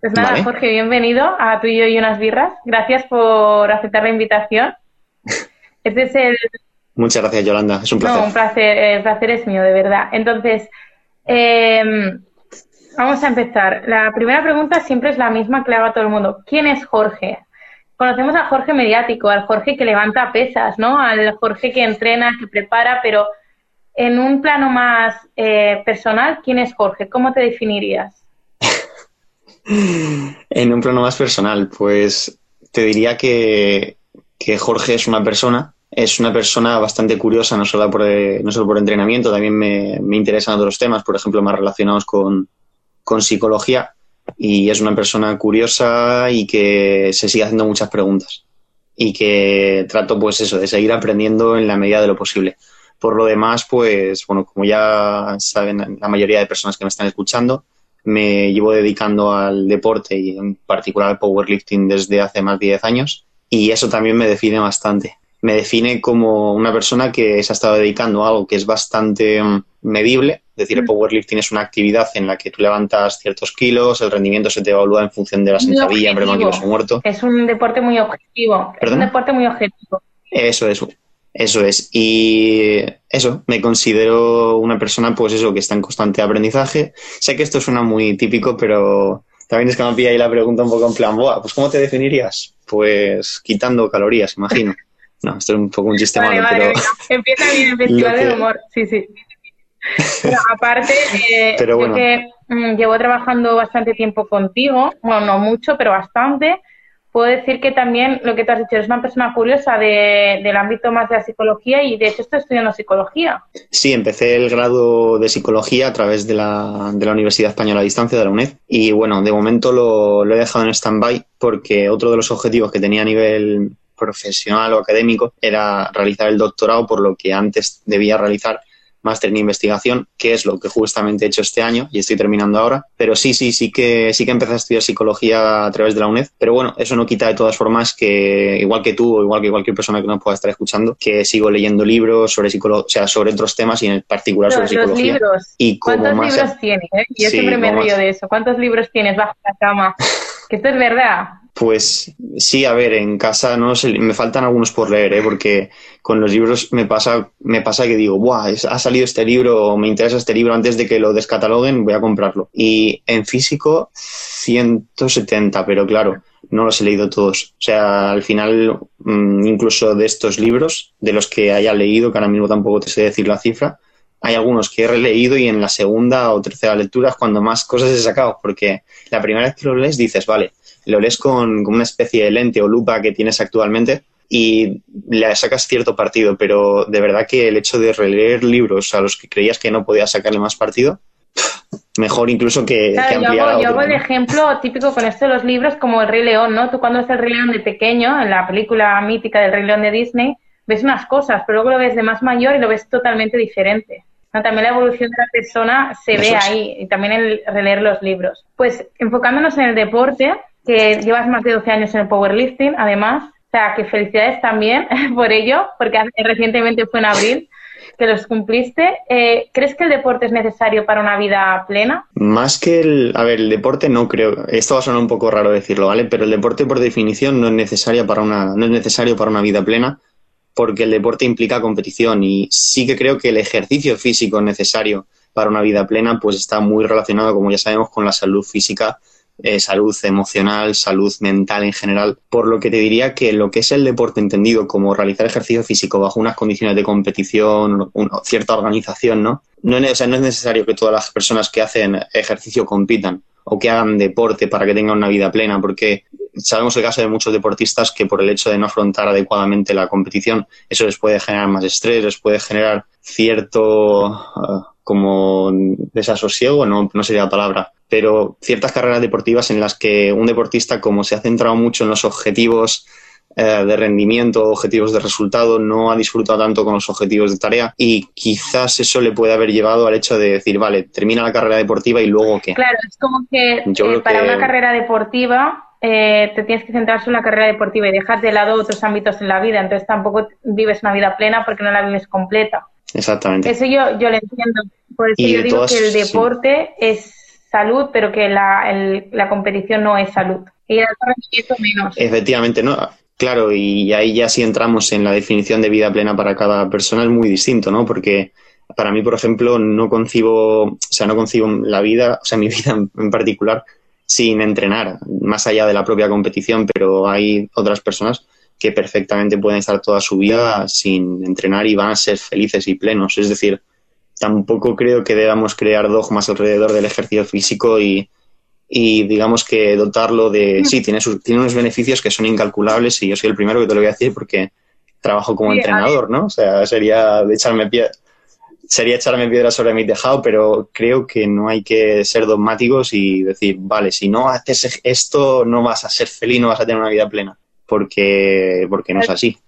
Pues nada, Jorge, bienvenido a tú y yo y unas birras. Gracias por aceptar la invitación. Este es el... Muchas gracias, Yolanda. Es un placer. No, un placer. El placer es mío, de verdad. Entonces, em, vamos a empezar. La primera pregunta siempre es la misma que le hago a todo el mundo. ¿Quién es Jorge? Conocemos al Jorge mediático, al Jorge que levanta pesas, ¿no? Al Jorge que entrena, que prepara, pero en un plano más eh, personal, ¿quién es Jorge? ¿Cómo te definirías? En un plano más personal, pues te diría que, Jorge es una persona, es una persona bastante curiosa, no solo por, no solo por entrenamiento, también me, me interesan otros temas, por ejemplo, más relacionados con, con psicología y es una persona curiosa y que se sigue haciendo muchas preguntas y que trato pues eso, de seguir aprendiendo en la medida de lo posible. Por lo demás, pues bueno, como ya saben la mayoría de personas que me están escuchando, me llevo dedicando al deporte y en particular al powerlifting desde hace más de 10 años y eso también me define bastante. Me define como una persona que se ha estado dedicando a algo que es bastante mm, medible, es decir, el powerlifting es una actividad en la que tú levantas ciertos kilos, el rendimiento se te evalúa en función de la sentadilla, en o muerto. Es un deporte muy objetivo. Es un deporte muy objetivo. Eso es. Eso es. Y eso, me considero una persona, pues eso, que está en constante aprendizaje. Sé que esto suena muy típico, pero también es que me pilla ahí la pregunta un poco en plan, Boa, pues ¿cómo te definirías? Pues quitando calorías, imagino. No, esto es un poco un chiste vale, malo, pero... Empieza bien el festival de humor, sí, sí. Pero aparte, eh, yo que mm, llevo trabajando bastante tiempo contigo, bueno, no mucho, pero bastante, puedo decir que también lo que te has dicho, eres una persona curiosa del ámbito más de la psicología y de hecho estoy estudiando psicología. Sí, empecé el grado de psicología a través de la, de la Universidad Española a Distancia de la UNED y bueno, de momento lo, lo he dejado en stand-by porque otro de los objetivos que tenía a nivel profesional o académico era realizar el doctorado, por lo que antes debía realizar máster en investigación, que es lo que justamente he hecho este año y estoy terminando ahora. Pero sí, sí, sí que sí que empecé a estudiar psicología a través de la UNED. Pero bueno, eso no quita de todas formas que, igual que tú o igual que cualquier persona que nos pueda estar escuchando, que sigo leyendo libros sobre psicología, o sea, sobre otros temas y en particular sobre psicología. Libros. Y ¿Cuántos libros tienes? Eh? Yo siempre me río de eso. ¿Cuántos libros tienes bajo la cama? que esto es verdad. Pues sí, a ver, en casa no me faltan algunos por leer, ¿eh? porque con los libros me pasa, me pasa que digo, Buah, ha salido este libro me interesa este libro antes de que lo descataloguen, voy a comprarlo. Y en físico, 170, pero claro, no los he leído todos. O sea, al final, mm, incluso de estos libros, de los que haya leído, que ahora mismo tampoco te sé decir la cifra, hay algunos que he releído y en la segunda o tercera lectura es cuando más cosas he sacado, porque la primera vez que lo lees dices, vale, lo lees con, una especie de lente o lupa que tienes actualmente y le sacas cierto partido, pero de verdad que el hecho de releer libros a los que creías que no podías sacarle más partido, mejor incluso que, claro, yo hago, yo hago el ejemplo típico con esto de los libros como El Rey León, ¿no? Tú cuando ves El Rey León de pequeño, en la película mítica del Rey León de Disney, ves unas cosas, pero luego lo ves de más mayor y lo ves totalmente diferente. También la evolución de la persona se ve ahí y también el releer los libros. Pues enfocándonos en el deporte, que llevas más de 12 años en el powerlifting, además. O sea, que felicidades también por ello, porque recientemente fue en abril que los cumpliste. Eh, ¿Crees que el deporte es necesario para una vida plena? Más que el... A ver, el deporte no creo... Esto va a sonar un poco raro decirlo, ¿vale? Pero el deporte por definición no es, necesario para una, no es necesario para una vida plena porque el deporte implica competición y sí que creo que el ejercicio físico necesario para una vida plena pues está muy relacionado, como ya sabemos, con la salud física eh, salud emocional, salud mental en general, por lo que te diría que lo que es el deporte entendido como realizar ejercicio físico bajo unas condiciones de competición, cierta organización, ¿no? No es, no es necesario que todas las personas que hacen ejercicio compitan o que hagan deporte para que tengan una vida plena, porque sabemos el caso de muchos deportistas que por el hecho de no afrontar adecuadamente la competición, eso les puede generar más estrés, les puede generar cierto uh, como desasosiego, no, no sería la palabra, pero ciertas carreras deportivas en las que un deportista, como se ha centrado mucho en los objetivos eh, de rendimiento, objetivos de resultado, no ha disfrutado tanto con los objetivos de tarea y quizás eso le puede haber llevado al hecho de decir, vale, termina la carrera deportiva y luego qué. Claro, es como que eh, para una carrera deportiva eh, te tienes que centrar en la carrera deportiva y dejar de lado otros ámbitos en la vida, entonces tampoco vives una vida plena porque no la vives completa. Exactamente. Eso yo, yo lo entiendo. Por eso yo digo que el deporte es salud, pero que la, la competición no es salud. Y el alto menos. Efectivamente, ¿no? Claro, y ahí ya si entramos en la definición de vida plena para cada persona es muy distinto, ¿no? Porque para mí, por ejemplo, no concibo, o sea, no concibo la vida, o sea, mi vida en particular, sin entrenar, más allá de la propia competición, pero hay otras personas que perfectamente pueden estar toda su vida sin entrenar y van a ser felices y plenos. Es decir, tampoco creo que debamos crear dogmas alrededor del ejercicio físico y, digamos que dotarlo de... Sí, tiene, sus, tiene unos beneficios que son incalculables y yo soy el primero que te lo voy a decir porque trabajo como entrenador, ¿no? O sea, sería echarme piedra, sería echarme piedra sobre mi tejado, pero creo que no hay que ser dogmáticos y decir, vale, si no haces esto no vas a ser feliz, no vas a tener una vida plena porque, porque no es así.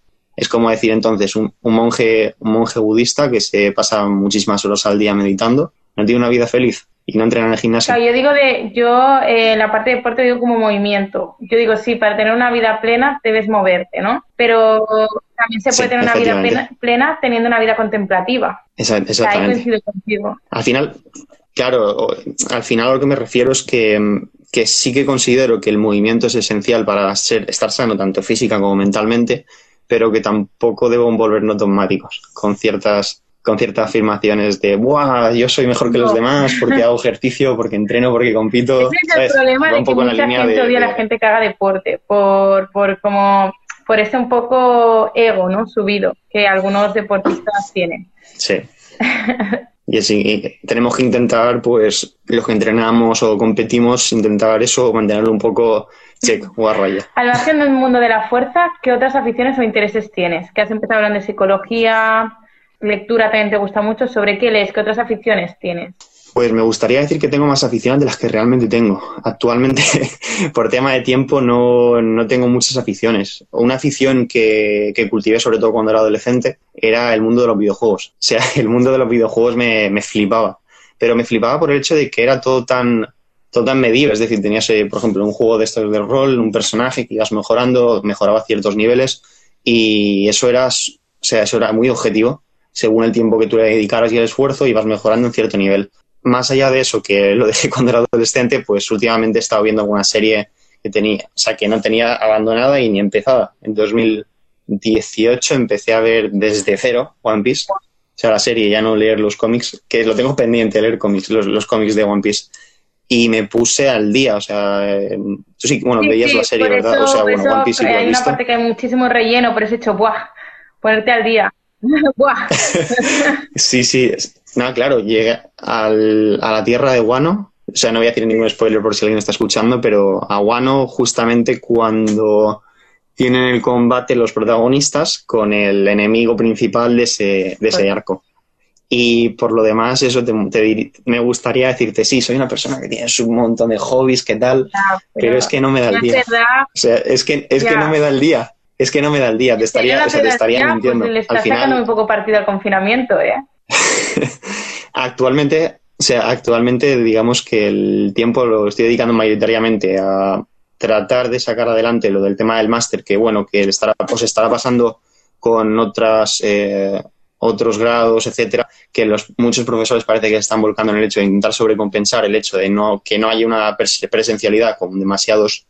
Es como decir entonces un, monje, un monje budista que se pasa muchísimas horas al día meditando, no tiene una vida feliz y no entrena en el gimnasio. yo digo de, yo eh, la parte de deporte digo como movimiento. Yo digo sí, para tener una vida plena debes moverte, ¿no? Pero también se puede tener una vida plena, teniendo una vida contemplativa. exactamente. Al final, claro, al final a lo que me refiero es que que sí que considero que el movimiento es esencial para ser, estar sano tanto física como mentalmente, pero que tampoco debo volvernos dogmáticos con ciertas con ciertas afirmaciones de ¡buah! Yo soy mejor que los demás porque hago ejercicio, porque entreno, porque compito. Ese es el problema de que mucha gente odia a la gente que haga deporte por, por como por ese un poco ego, ¿no? Subido que algunos deportistas tienen. Sí. Y así tenemos que intentar, pues, los que entrenamos o competimos, intentar eso, mantenerlo un poco check o a raya. Al margen del mundo de la fuerza, ¿qué otras aficiones o intereses tienes? Que has empezado hablando de psicología, lectura también te gusta mucho. ¿Sobre qué lees? ¿Qué otras aficiones tienes? Pues me gustaría decir que tengo más aficiones de las que realmente tengo. Actualmente, por tema de tiempo, no, no tengo muchas aficiones. Una afición que, que, cultivé, sobre todo cuando era adolescente, era el mundo de los videojuegos. O sea, el mundo de los videojuegos me, me flipaba. Pero me flipaba por el hecho de que era todo tan, todo tan medible. Es decir, tenías, eh, por ejemplo, un juego de estos de rol, un personaje que ibas mejorando, mejoraba ciertos niveles y eso era, o sea, eso era muy objetivo. Según el tiempo que tú le dedicaras y el esfuerzo, ibas mejorando en cierto nivel más allá de eso, que lo dejé cuando era adolescente, pues últimamente he estado viendo alguna serie que tenía, o sea, que no tenía abandonada y ni empezada. En 2018 empecé a ver desde cero One Piece, o sea, la serie, ya no leer los cómics, que lo tengo pendiente leer cómics, los, cómics de One Piece. Y me puse al día, o sea, tú sí, bueno, veías la serie, ¿verdad? o sea, bueno, One Piece Hay una parte que hay muchísimo relleno, pero he hecho, ¡buah! Ponerte al día. ¡Buah! sí, sí, no, claro, llega al, a la tierra de Guano. O sea, no voy a decir ningún spoiler por si alguien está escuchando, pero a Guano justamente cuando tienen el combate los protagonistas con el enemigo principal de ese, de ese arco. Y por lo demás, eso te, me gustaría decirte, sí, soy una persona que tiene un montón de hobbies, ¿qué tal? pero, es que no me da el día. O sea, es que, es que no me da el día. Es que no me da el día, te estaría, o sea, te estaría pues, mintiendo. le está sacando un poco partido al confinamiento, ¿eh? actualmente, o sea, actualmente digamos que el tiempo lo estoy dedicando mayoritariamente a tratar de sacar adelante lo del tema del máster, que bueno, que estará, pues estará pasando con otras eh, otros grados, etcétera, que los muchos profesores parece que se están volcando en el hecho de intentar sobrecompensar el hecho de no que no haya una presencialidad con demasiados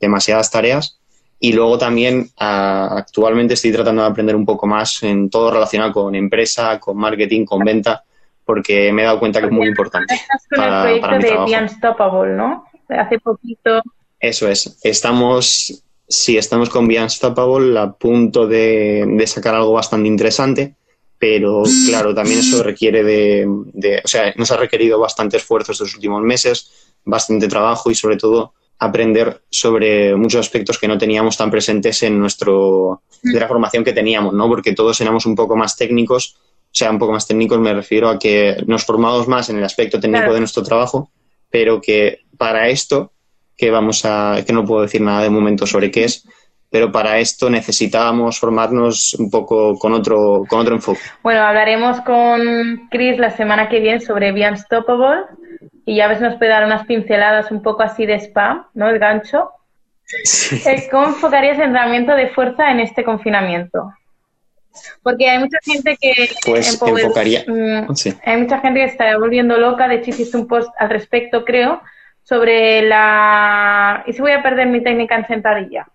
demasiadas tareas y luego también actualmente estoy tratando de aprender un poco más en todo relacionado con empresa, con marketing, con venta, porque me he dado cuenta que es muy importante. Estás con el proyecto de Unstoppable, ¿no? Hace poquito. Eso es. Estamos, sí, estamos con Be Unstoppable a punto de, de sacar algo bastante interesante, pero claro, también eso requiere de, de, o sea, nos ha requerido bastante esfuerzo estos últimos meses, bastante trabajo y sobre todo aprender sobre muchos aspectos que no teníamos tan presentes en nuestro de la formación que teníamos, ¿no? Porque todos éramos un poco más técnicos, o sea, un poco más técnicos me refiero a que nos formamos más en el aspecto técnico de nuestro trabajo, pero que para esto que vamos a que no puedo decir nada de momento sobre qué es, pero para esto necesitábamos formarnos un poco con otro con otro enfoque. Bueno, hablaremos con Chris la semana que viene sobre Be Unstoppable y ya ves nos puede dar unas pinceladas un poco así de spam, ¿no? El gancho. Eh, ¿Cómo enfocarías el entrenamiento de fuerza en este confinamiento? Porque hay mucha gente que... Pues enfocaría... Mm, hay mucha gente que está volviendo loca, de hecho hiciste un post al respecto, creo, sobre la... ¿Y si voy a perder mi técnica en sentadilla?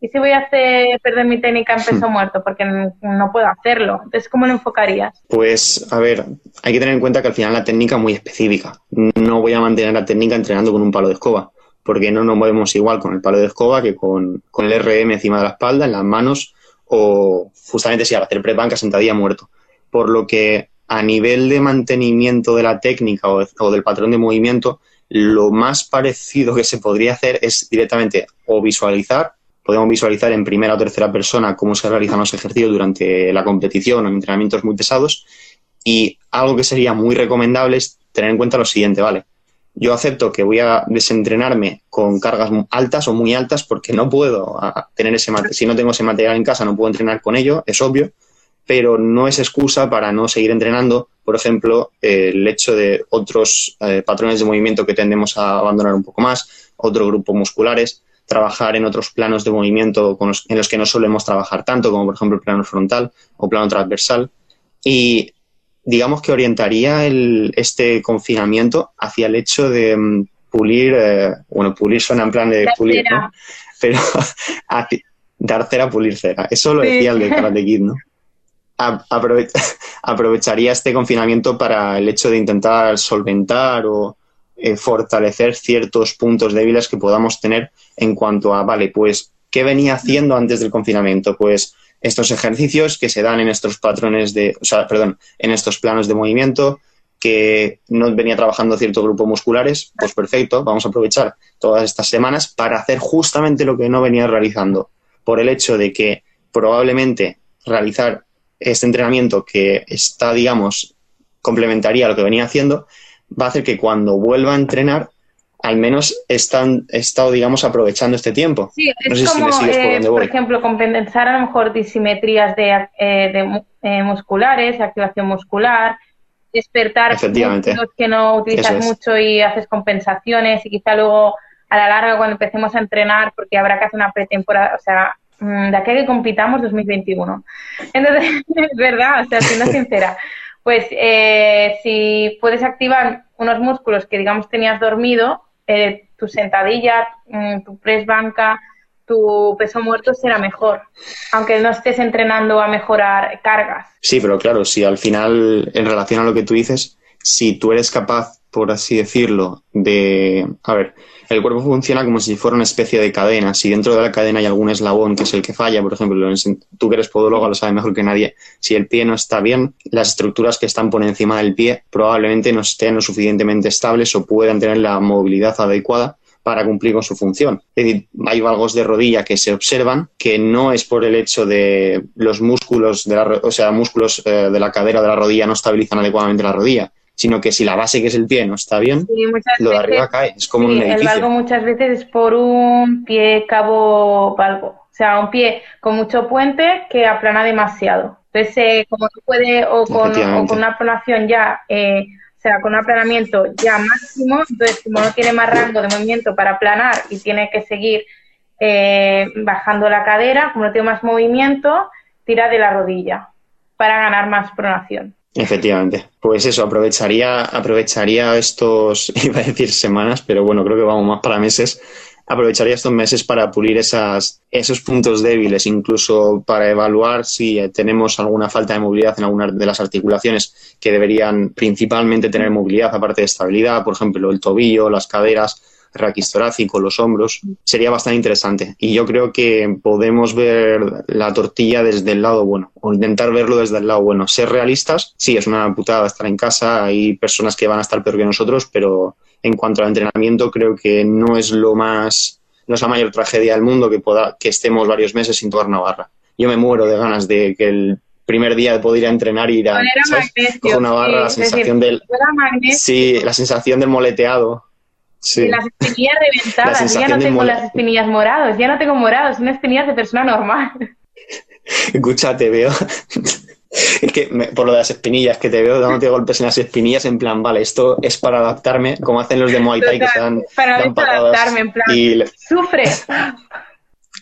¿Y si voy a hacer perder mi técnica en peso hmm. muerto? Porque no puedo hacerlo. Entonces, ¿cómo lo enfocarías? Pues, a ver, hay que tener en cuenta que al final la técnica es muy específica. No voy a mantener la técnica entrenando con un palo de escoba, porque no nos movemos igual con el palo de escoba que con, el RM encima de la espalda, en las manos, o justamente si al hacer prep banca sentadilla muerto. Por lo que a nivel de mantenimiento de la técnica o del patrón de movimiento, lo más parecido que se podría hacer es directamente o visualizar podemos visualizar en primera o tercera persona cómo se realizan los ejercicios durante la competición o en entrenamientos muy pesados. Y algo que sería muy recomendable es tener en cuenta lo siguiente, ¿vale? Yo acepto que voy a desentrenarme con cargas altas o muy altas porque no puedo tener ese material. Si no tengo ese material en casa, no puedo entrenar con ello, es obvio, pero no es excusa para no seguir entrenando. Por ejemplo, el hecho de otros eh, patrones de movimiento que tendemos a abandonar un poco más, otros grupos musculares trabajar en otros planos de movimiento en los que no solemos trabajar tanto, como por ejemplo el plano frontal o plano transversal. Y digamos que orientaría el, este confinamiento hacia el hecho de mm, pulir, eh, bueno, pulir suena en plan de pulir, ¿no? Pero dar cera, pulir cera. Eso lo decía el de Karate Kid, ¿no? aprovecharía este confinamiento para el hecho de intentar solventar o eh, fortalecer ciertos puntos débiles que podamos tener en cuanto a, vale, pues, ¿qué venía haciendo antes del confinamiento? Pues estos ejercicios que se dan en estos patrones de, o sea, perdón, en estos planos de movimiento, que no venía trabajando cierto grupo musculares, pues perfecto, vamos a aprovechar todas estas semanas para hacer justamente lo que no venía realizando, por el hecho de que probablemente realizar este entrenamiento que está, digamos, complementaría a lo que venía haciendo, va a hacer que cuando vuelva a entrenar, al menos están, he estado, digamos, aprovechando este tiempo. Sí, es como, eh, por, ejemplo, compensar a lo mejor disimetrías de, eh, de eh, musculares, activación muscular, despertar los que no utilizas mucho y haces compensaciones y quizá luego a la larga cuando empecemos a entrenar, porque habrá que hacer una pretemporada, o sea, mm, de aquí a que compitamos 2021. Entonces, es verdad, o sea, siendo sincera pues eh, si puedes activar unos músculos que digamos tenías dormido, eh, tu sentadilla, mm, tu press banca, tu peso muerto será mejor, aunque no estés entrenando a mejorar cargas. Sí, pero claro, si al final, en relación a lo que tú dices, si tú eres capaz, por así decirlo, de... A ver, el cuerpo funciona como si fuera una especie de cadena. Si dentro de la cadena hay algún eslabón que es el que falla, por ejemplo, tú que eres podólogo lo sabes mejor que nadie, si el pie no está bien, las estructuras que están por encima del pie probablemente no estén lo suficientemente estables o puedan tener la movilidad adecuada para cumplir con su función. Es decir, hay valgos de rodilla que se observan que no es por el hecho de los músculos de la, o sea, músculos eh, de la cadera de la rodilla no estabilizan adecuadamente la rodilla, sino que si la base que es el pie no está bien, lo de arriba cae, es como un edificio. El valgo muchas veces es por un pie cabo valgo, o sea, un pie con mucho puente que aplana demasiado. Entonces, eh, como no puede, o con, una aplanación ya, eh, o sea, con un aplanamiento ya máximo, entonces como no tiene más rango de movimiento para aplanar y tiene que seguir eh, bajando la cadera, como no tiene más movimiento, tira de la rodilla para ganar más pronación. Efectivamente. Pues eso, aprovecharía, aprovecharía estos, iba a decir semanas, pero bueno, creo que vamos más para meses. Aprovecharía estos meses para pulir esas, esos puntos débiles, incluso para evaluar si tenemos alguna falta de movilidad en alguna de las articulaciones que deberían principalmente tener movilidad, aparte de estabilidad, por ejemplo, el tobillo, las caderas, raquis torácico, los hombros, sería bastante interesante. Y yo creo que podemos ver la tortilla desde el lado bueno, o intentar verlo desde el lado bueno. Ser realistas, sí, es una putada estar en casa, hay personas que van a estar peor que nosotros, pero en cuanto al entrenamiento creo que no es lo más, no es la mayor tragedia del mundo que, pueda, que estemos varios meses sin tocar una barra. Yo me muero de ganas de que el primer día de poder ir a entrenar y ir a coger una barra, la sensación del sí, la sensación del moleteado las espinillas reventadas, ya no tengo las espinillas moradas, ya no tengo morados, son espinillas de persona normal. Escucha, te veo. Es que por lo de las espinillas, que te veo dándote golpes en las espinillas, en plan, vale, esto es para adaptarme, como hacen los de Muay Thai que se dan. Para, adaptarme, en plan, y... sufre.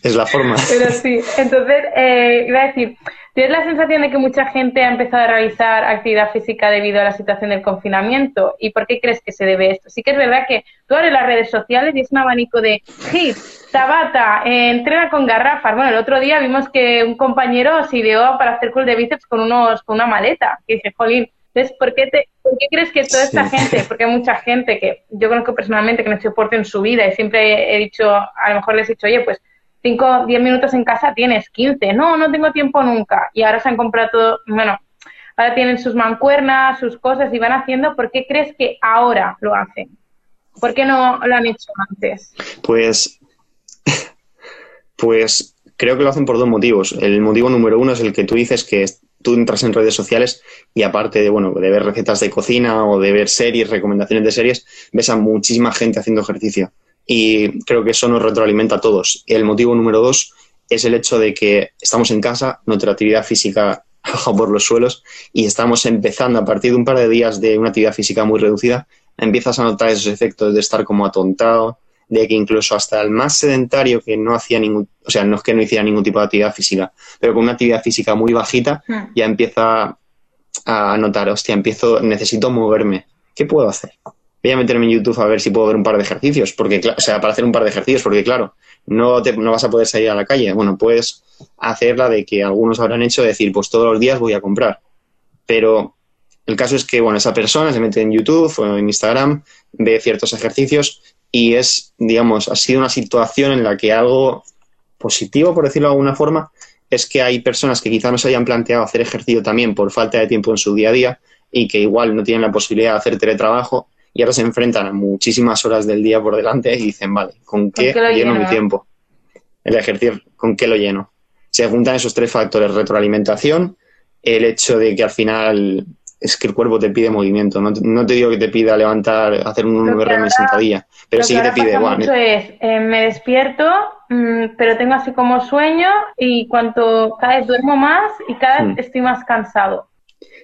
es la forma. Pero sí, entonces, eh, iba a decir, ¿tienes la sensación de que mucha gente ha empezado a realizar actividad física debido a la situación del confinamiento? ¿Y por qué crees que se debe esto? Sí que es verdad que tú abres las redes sociales y es un abanico de hit, Tabata, eh, entrena con garrafas. Bueno, el otro día vimos que un compañero se ideó para hacer cool de bíceps con, unos, con una maleta. Y dije, jolín, entonces, ¿por qué, te, ¿por qué crees que toda esta gente, porque hay mucha gente que yo conozco personalmente que no se deporte en su vida y siempre he dicho, a lo mejor les he dicho, oye, pues 5, 10 minutos en casa tienes, 15, no, no tengo tiempo nunca. Y ahora se han comprado todo, bueno, ahora tienen sus mancuernas, sus cosas y van haciendo, ¿por qué crees que ahora lo hacen? ¿Por qué no lo han hecho antes? Pues, pues creo que lo hacen por dos motivos. El motivo número uno es el que tú dices que tú entras en redes sociales y aparte de, bueno, de ver recetas de cocina o de ver series, recomendaciones de series, ves a muchísima gente haciendo ejercicio y creo que eso nos retroalimenta a todos. El motivo número dos es el hecho de que estamos en casa, nuestra actividad física baja por los suelos y estamos empezando a partir de un par de días de una actividad física muy reducida, empiezas a notar esos efectos de estar como atontado, de que incluso hasta el más sedentario que no hacía ningún, o sea, no es que no hiciera ningún tipo de actividad física, pero con una actividad física muy bajita, hmm. ya empieza a notar, hostia, empiezo, necesito moverme. ¿Qué puedo hacer? Voy a meterme en YouTube a ver si puedo ver un par de ejercicios, porque, o sea, para hacer un par de ejercicios, porque claro, no, te, no vas a poder salir a la calle. Bueno, puedes hacer la de que algunos habrán hecho, decir, pues todos los días voy a comprar. Pero el caso es que, bueno, esa persona se mete en YouTube o en Instagram, ve ciertos ejercicios y es, digamos, ha sido una situación en la que algo positivo, por decirlo de alguna forma, es que hay personas que quizá no se hayan planteado hacer ejercicio también por falta de tiempo en su día a día y que igual no tienen la posibilidad de hacer teletrabajo y ahora se enfrentan a muchísimas horas del día por delante y dicen, vale, ¿con qué, lleno, mi tiempo? El ejercicio, ¿con qué lo lleno? Se juntan esos tres factores, retroalimentación, el hecho de que al final es que el cuerpo te pide movimiento. No, te digo que te pida levantar, hacer un RM en sentadilla, pero sí que te pide. Bueno, mucho es, eh, me despierto, mm, pero tengo así como sueño y cuanto cada vez duermo más y cada vez hmm. estoy más cansado.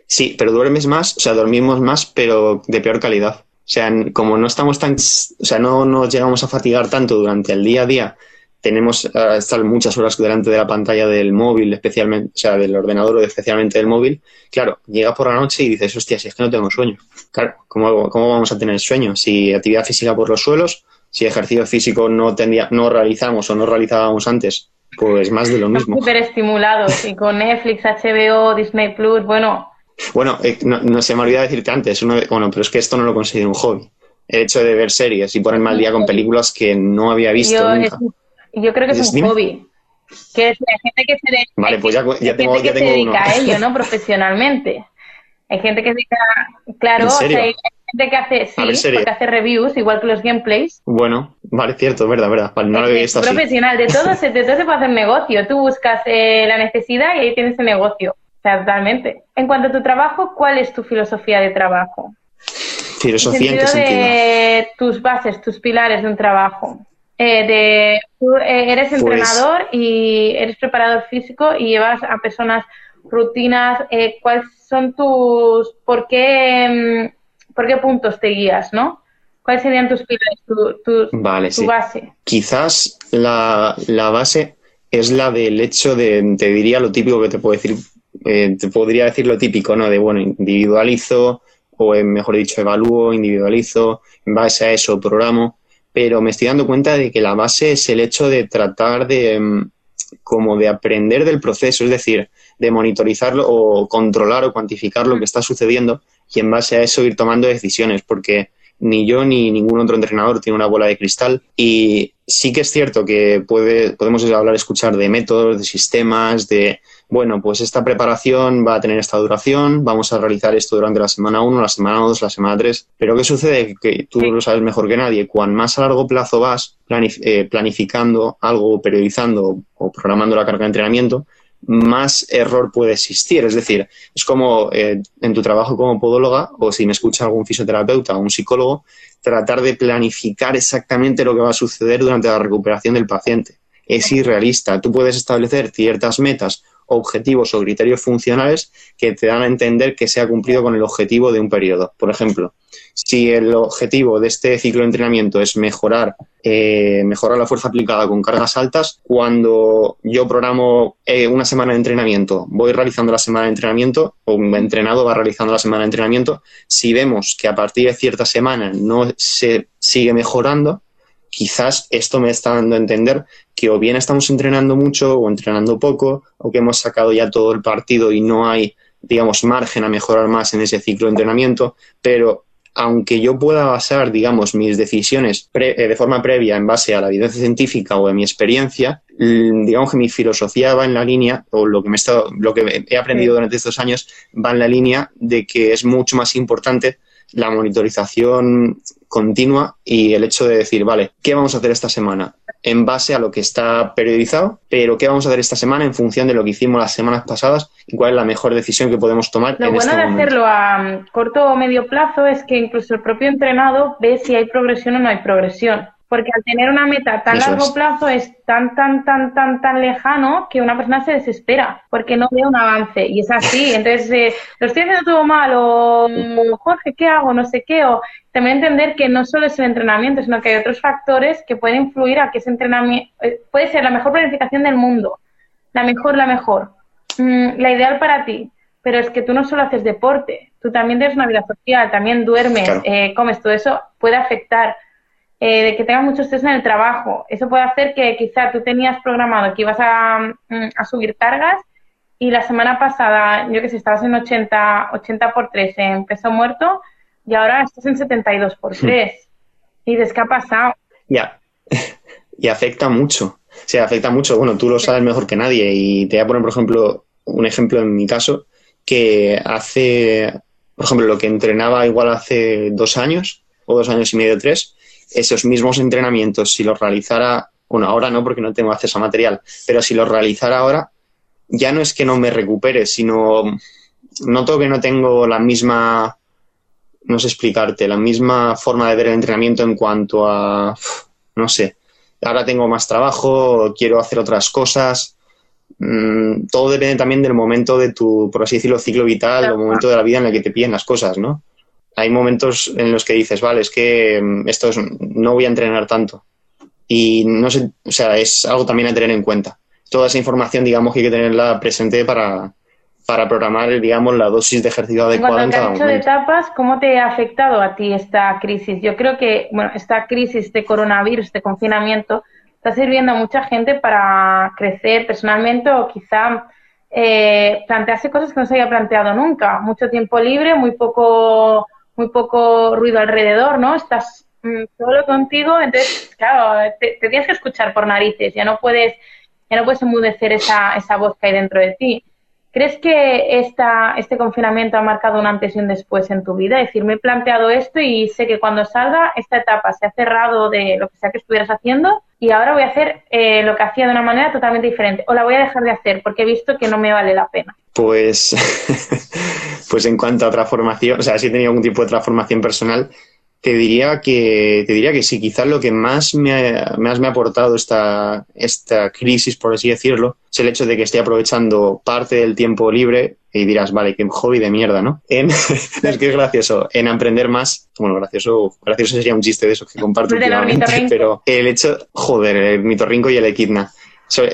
Sí, pero duermes más, o sea, dormimos más, pero de peor calidad. O sea, como no estamos tan, o sea, no nos llegamos a fatigar tanto durante el día a día, tenemos a estar muchas horas delante de la pantalla del móvil, especialmente, o sea, del ordenador o especialmente del móvil. Claro, llega por la noche y dices, hostia, si es que no tengo sueño. Claro, ¿cómo, cómo vamos a tener sueño? Si actividad física por los suelos, si ejercicio físico no, tendría, no realizamos o no realizábamos antes, pues más de lo mismo. Súper estimulados y con Netflix, HBO, Disney Plus, bueno, bueno, eh, no, se me olvidó decirte antes, uno bueno, pero es que esto no lo considero un hobby. El hecho de ver series y ponerme al día con películas que no había visto yo, nunca. yo creo que es un hobby. Que es hay gente que se, vale, pues ya, ya tengo, gente que se dedica a ello, ¿no? Profesionalmente. Hay gente que se dedica, claro, o hay gente que hace, sí, porque hace reviews, igual que los gameplays. Bueno, vale, cierto, verdad, verdad. Vale, no lo había visto profesional, de todo, se, de todo se puede hacer negocio. Tú buscas eh, la necesidad y ahí tienes el negocio totalmente. En cuanto a tu trabajo, ¿cuál es tu filosofía de trabajo? Filosofía en, qué sentido? De tus bases, tus pilares de un trabajo. Eh, de, tú eh, eres pues entrenador y eres preparador físico y llevas a personas rutinas. Eh, ¿Cuáles son tus, por qué, mm, por qué puntos te guías, no? ¿Cuáles serían tus pilares, tu, base? Quizás la, la base es la del hecho de, te diría lo típico que te puedo decir eh, te podría decir lo típico, ¿no? De, bueno, individualizo o, eh, mejor dicho, evalúo, individualizo, en base a eso programo, pero me estoy dando cuenta de que la base es el hecho de tratar de, mm, como de aprender del proceso, es decir, de monitorizarlo o controlar o cuantificar lo que está sucediendo y en base a eso ir tomando decisiones, porque ni yo ni ningún otro entrenador tiene una bola de cristal. Y sí que es cierto que puede, podemos hablar, escuchar de métodos, de sistemas, de bueno, pues esta preparación va a tener esta duración, vamos a realizar esto durante la semana 1, la semana 2, la semana 3, pero ¿qué sucede? Que tú lo sabes mejor que nadie, cuan más a largo plazo vas eh, planificando algo, periodizando o programando la carga de entrenamiento, más error puede existir. Es decir, es como eh, en tu trabajo como podóloga o si me escucha algún fisioterapeuta o un psicólogo, tratar de planificar exactamente lo que va a suceder durante la recuperación del paciente. Es irrealista. Tú puedes establecer ciertas metas objetivos o criterios funcionales que te dan a entender que se ha cumplido con el objetivo de un periodo. Por ejemplo, si el objetivo de este ciclo de entrenamiento es mejorar, eh, mejorar la fuerza aplicada con cargas altas, cuando yo programo eh, una semana de entrenamiento, voy realizando la semana de entrenamiento, o un entrenado va realizando la semana de entrenamiento, si vemos que a partir de cierta semana no se sigue mejorando, quizás esto me está dando a entender que o bien estamos entrenando mucho o entrenando poco, o que hemos sacado ya todo el partido y no hay, digamos, margen a mejorar más en ese ciclo de entrenamiento, pero aunque yo pueda basar, digamos, mis decisiones eh, de forma previa en base a la evidencia científica o en mi experiencia, digamos que mi filosofía va en la línea, o lo que, me he, lo que he aprendido durante estos años va en la línea de que es mucho más importante la monitorización continua y el hecho de decir, vale, ¿qué vamos a hacer esta semana? En base a lo que está periodizado, pero ¿qué vamos a hacer esta semana en función de lo que hicimos las semanas pasadas y cuál es la mejor decisión que podemos tomar? Lo bueno este de hacerlo a corto o medio plazo es que incluso el propio entrenado ve si hay progresión o no hay progresión. Porque al tener una meta tan largo plazo es tan, tan, tan, tan, tan lejano que una persona se desespera porque no ve un avance. Y es así. Entonces, eh, lo estoy haciendo todo mal o, Jorge, ¿qué hago? No sé qué. O también entender que no solo es el entrenamiento, sino que hay otros factores que pueden influir a que ese entrenamiento eh, puede ser la mejor planificación del mundo. La mejor, la mejor. Mm, la ideal para ti. Pero es que tú no solo haces deporte, tú también tienes una vida social, también duermes, eh, comes, todo eso puede afectar eh, de que tengas mucho estrés en el trabajo. Eso puede hacer que quizá tú tenías programado que ibas a, mm, subir cargas y la semana pasada, yo que sé, estabas en 80, 80 por 3 en peso muerto y ahora estás en 72 por 3. Y dices, ¿qué ha pasado? Ya, y afecta mucho. Sí, afecta mucho. Bueno, tú lo sabes mejor que nadie y te voy a poner, por ejemplo, un ejemplo en mi caso, que hace, por ejemplo, lo que entrenaba igual hace dos años o dos años y medio, tres, esos mismos entrenamientos, si los realizara, bueno, ahora no porque no tengo acceso a material, pero si los realizara ahora, ya no es que no me recupere, sino noto que no tengo la misma, no sé explicarte, la misma forma de ver el entrenamiento en cuanto a, no sé, ahora tengo más trabajo, quiero hacer otras cosas. Mm, todo depende también del momento de tu, por así decirlo, ciclo vital, o momento de la vida en el que te piden las cosas, ¿no? Hay momentos en los que dices, vale, es que mm, esto no voy a entrenar tanto. Y no sé, o sea, es algo también a tener en cuenta. Toda esa información, digamos, que hay que tenerla presente para, para programar, digamos, la dosis de ejercicio adecuada en, cada momento. de etapas, ¿cómo te ha afectado a ti esta crisis? Yo creo que, bueno, esta crisis de coronavirus, de confinamiento, está sirviendo a mucha gente para crecer personalmente o quizá eh, plantearse cosas que no se había planteado nunca. Mucho tiempo libre, muy poco muy poco ruido alrededor, ¿no? Estás mm, solo contigo, entonces, claro, te, tienes que escuchar por narices, ya no puedes, ya no puedes enmudecer esa, esa voz que hay dentro de ti. ¿Crees que esta, este confinamiento ha marcado un antes y un después en tu vida? Es decir, me he planteado esto y sé que cuando salga esta etapa se ha cerrado de lo que sea que estuvieras haciendo y ahora voy a hacer eh, lo que hacía de una manera totalmente diferente o la voy a dejar de hacer porque he visto que no me vale la pena. Pues, pues en cuanto a transformación, o sea, si he tenido algún tipo de transformación personal, te diría que, te diría que sí, quizás lo que más me ha, más me ha aportado esta, esta crisis, por así decirlo, es el hecho de que estoy aprovechando parte del tiempo libre y dirás, vale, qué hobby de mierda, ¿no? En, es que es gracioso, en aprender más, bueno, gracioso, gracioso sería un chiste de eso que comparto últimamente, pero el hecho, joder, el mitorrinco y el equidna,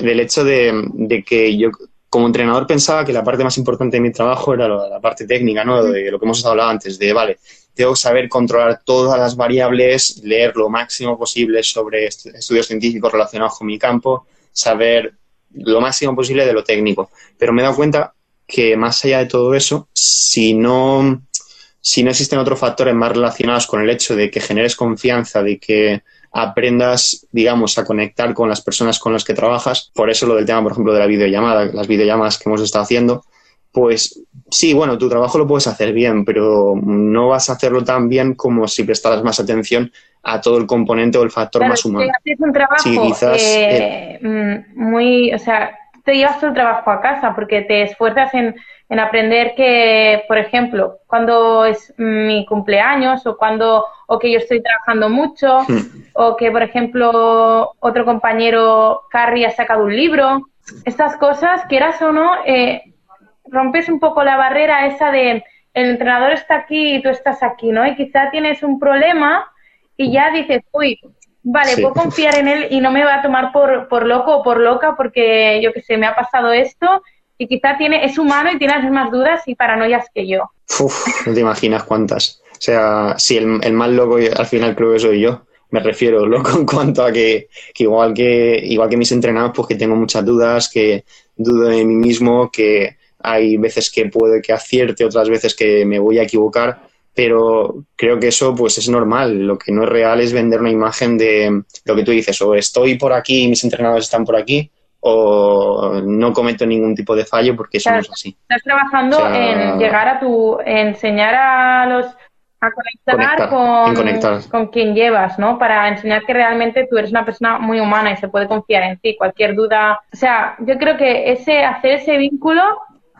del hecho de, de que yo como entrenador pensaba que la parte más importante de mi trabajo era la, parte técnica, ¿no? De lo que hemos hablado antes, de, vale, tengo que saber controlar todas las variables, leer lo máximo posible sobre estudios científicos relacionados con mi campo, saber lo máximo posible de lo técnico. Pero me he dado cuenta que más allá de todo eso, si no, si no existen otros factores más relacionados con el hecho de que generes confianza, de que aprendas, digamos, a conectar con las personas con las que trabajas. Por eso lo del tema, por ejemplo, de la videollamada, las videollamadas que hemos estado haciendo, pues sí, bueno, tu trabajo lo puedes hacer bien, pero no vas a hacerlo tan bien como si prestaras más atención a todo el componente o el factor más humano. Es un trabajo eh, mm, muy, o sea, te llevas el trabajo a casa porque te esfuerzas en, en aprender que, por ejemplo, cuando es mi cumpleaños o cuando o que yo estoy trabajando mucho Hmm. o que, por ejemplo, otro compañero, Carrie, ha sacado un libro. Estas cosas, quieras o no, eh, rompes un poco la barrera esa de el entrenador está aquí y tú estás aquí, ¿no? Y quizá tienes un problema y ya dices, uy, vale, Sí. puedo confiar en él y no me va a tomar por, por loco o por loca porque, yo qué sé, me ha pasado esto y quizá tiene, es humano y tiene las mismas dudas y paranoias que yo. Uf, no te imaginas cuántas. O sea, si el, el más loco al final creo que soy yo. Me refiero loco en cuanto a que, que igual que igual que mis entrenados, pues que tengo muchas dudas, que dudo de mí mismo, que hay veces que puede que acierte, otras veces que me voy a equivocar, pero creo que eso pues es normal. Lo que no es real es vender una imagen de lo que tú dices, o estoy por aquí y mis entrenados están por aquí, o no cometo ningún tipo de fallo porque eso no es así. Estás trabajando O sea- en llegar a tu, enseñar a los a conectar, Conectar, con, conectar. con quien llevas, ¿no? Para enseñar que realmente tú eres una persona muy humana y se puede confiar en ti. Cualquier duda, o sea, yo creo que ese hacer ese vínculo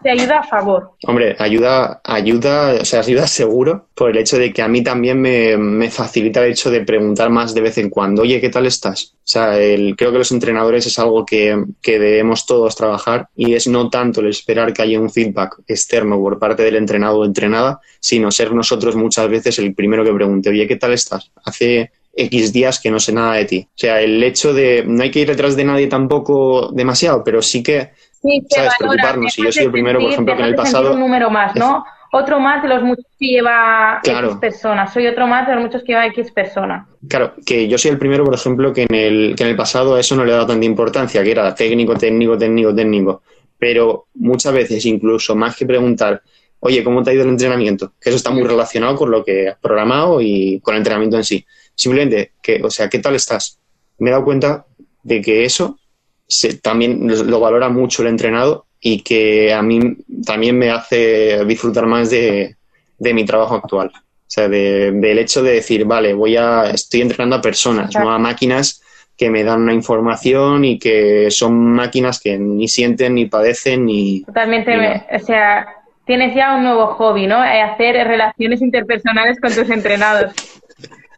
te ayuda a favor. Hombre, ayuda, ayuda, o sea, ayuda seguro por el hecho de que a mí también me, me facilita el hecho de preguntar más de vez en cuando, oye, ¿qué tal estás? O sea, el, creo que los entrenadores es algo que, que debemos todos trabajar y es no tanto el esperar que haya un feedback externo por parte del entrenado o entrenada, sino ser nosotros muchas veces el primero que pregunte, oye, ¿qué tal estás? Hace X días que no sé nada de ti. O sea, el hecho de, no hay que ir detrás de nadie tampoco demasiado, pero sí que Sí, ¿Sabes? valora, Preocuparnos. Y yo soy el primero, por ejemplo, que en el pasado- un número más, ¿no? Otro más de los muchos que lleva Claro. X personas. Soy otro más de los muchos que lleva X personas. Claro, que yo soy el primero, por ejemplo, que en el, que en el pasado a eso no le he dado tanta importancia, que era técnico, técnico, técnico, técnico. Pero muchas veces, incluso más que preguntar, oye, ¿cómo te ha ido el entrenamiento? Que eso está muy relacionado con lo que has programado y con el entrenamiento en sí. Simplemente, que, o sea, ¿qué tal estás? Me he dado cuenta de que eso se, también lo, lo valora mucho el entrenado y que a mí también me hace disfrutar más de, de mi trabajo actual. O sea, de- del hecho de decir, vale, voy a, estoy entrenando a personas, no a máquinas que me dan una información y que son máquinas que ni sienten, ni padecen, ni... Totalmente, ni o sea, tienes ya un nuevo hobby, ¿no? Eh, Hacer relaciones interpersonales con tus entrenados.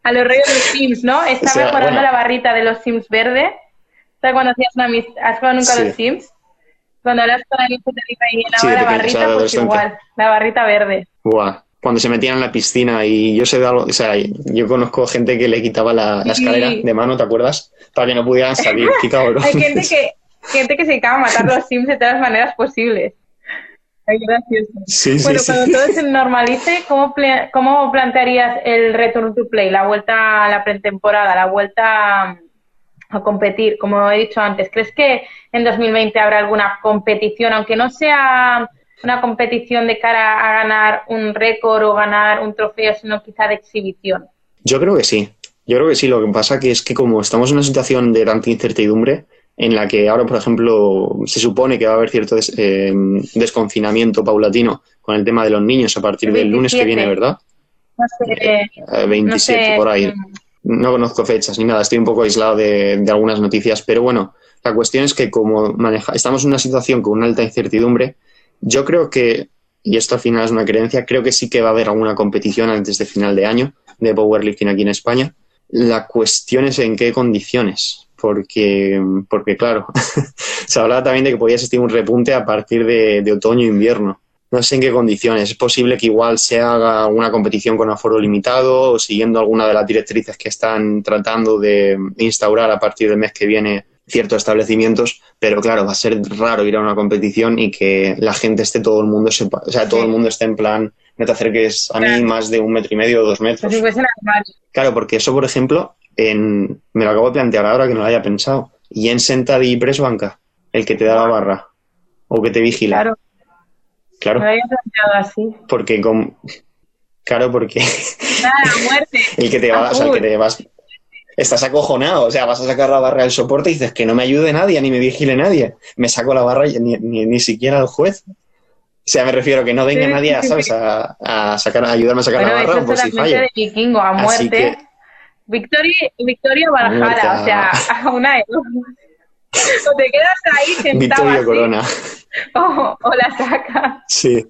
A los rollos de los Sims, ¿no? Está O sea, mejorando bueno. la barrita de los Sims verde. ¿Sabes cuando hacías una amist- ¿Has jugado nunca a los Sims? Cuando hablas con alguien que te llenaba Sí, la pequeño, o barrita, pues igual, la barrita verde. Buah, cuando se metían en la piscina y yo sé de algo, o sea, yo conozco gente que le quitaba la, la Sí. escalera de mano, ¿te acuerdas? Para que no pudieran salir, qué cabrón. Hay gente que, gente que se acaba a matar los Sims de todas las maneras posibles. Ay, gracioso. Sí, sí, Bueno, sí. cuando todo se normalice, ¿cómo, ¿cómo plantearías el return to play, la vuelta a la pretemporada, la vuelta a a competir? Como he dicho antes, ¿crees que en 2020 habrá alguna competición, aunque no sea una competición de cara a ganar un récord o ganar un trofeo, sino quizá de exhibición? Yo creo que sí. Yo creo que sí. Lo que pasa que es que como estamos en una situación de tanta incertidumbre, en la que ahora, por ejemplo, se supone que va a haber cierto des- eh, desconfinamiento paulatino con el tema de los niños a partir del lunes que 27. viene, ¿verdad? No sé, Eh, 27 no sé, por ahí. No conozco fechas ni nada, estoy un poco aislado de, de algunas noticias, pero bueno, la cuestión es que como maneja, estamos en una situación con una alta incertidumbre, yo creo que, y esto al final es una creencia, creo que sí que va a haber alguna competición antes de final de año de powerlifting aquí en España. La cuestión es en qué condiciones, porque, porque claro, se hablaba también de que podía existir un repunte a partir de, de otoño e invierno. No sé en qué condiciones. Es posible que igual se haga una competición con aforo limitado o siguiendo alguna de las directrices que están tratando de instaurar a partir del mes que viene ciertos establecimientos, pero claro, va a ser raro ir a una competición y que la gente esté todo el mundo sepa, o sea, todo el mundo esté en plan, no te acerques a mí más de un metro y medio o dos metros. Armarios. Claro, porque eso, por ejemplo, en, me lo acabo de plantear ahora que no lo haya pensado. Y en sentadilla y press banca, el que te da la barra o que te vigila. Claro, Claro, me lo había planteado así. porque con... Claro, porque Nada, muerte. el que te va, o sea, el que te vas estás acojonado, o sea, vas a sacar la barra del soporte y dices que no me ayude nadie, ni me vigile nadie. Me saco la barra y ni, ni, ni siquiera el juez. O sea, me refiero a que no venga Sí, nadie, sí, ¿sabes? sí. A, a sacar, a ayudarme a sacar Bueno, la barra eso por si fallo. de vikingo, a Así muerte. que- Victoria, Victoria Valhalla, o sea, a- a una de dos. o te quedas ahí sentado Victoria así, Corona. o, o la sacas. Sí.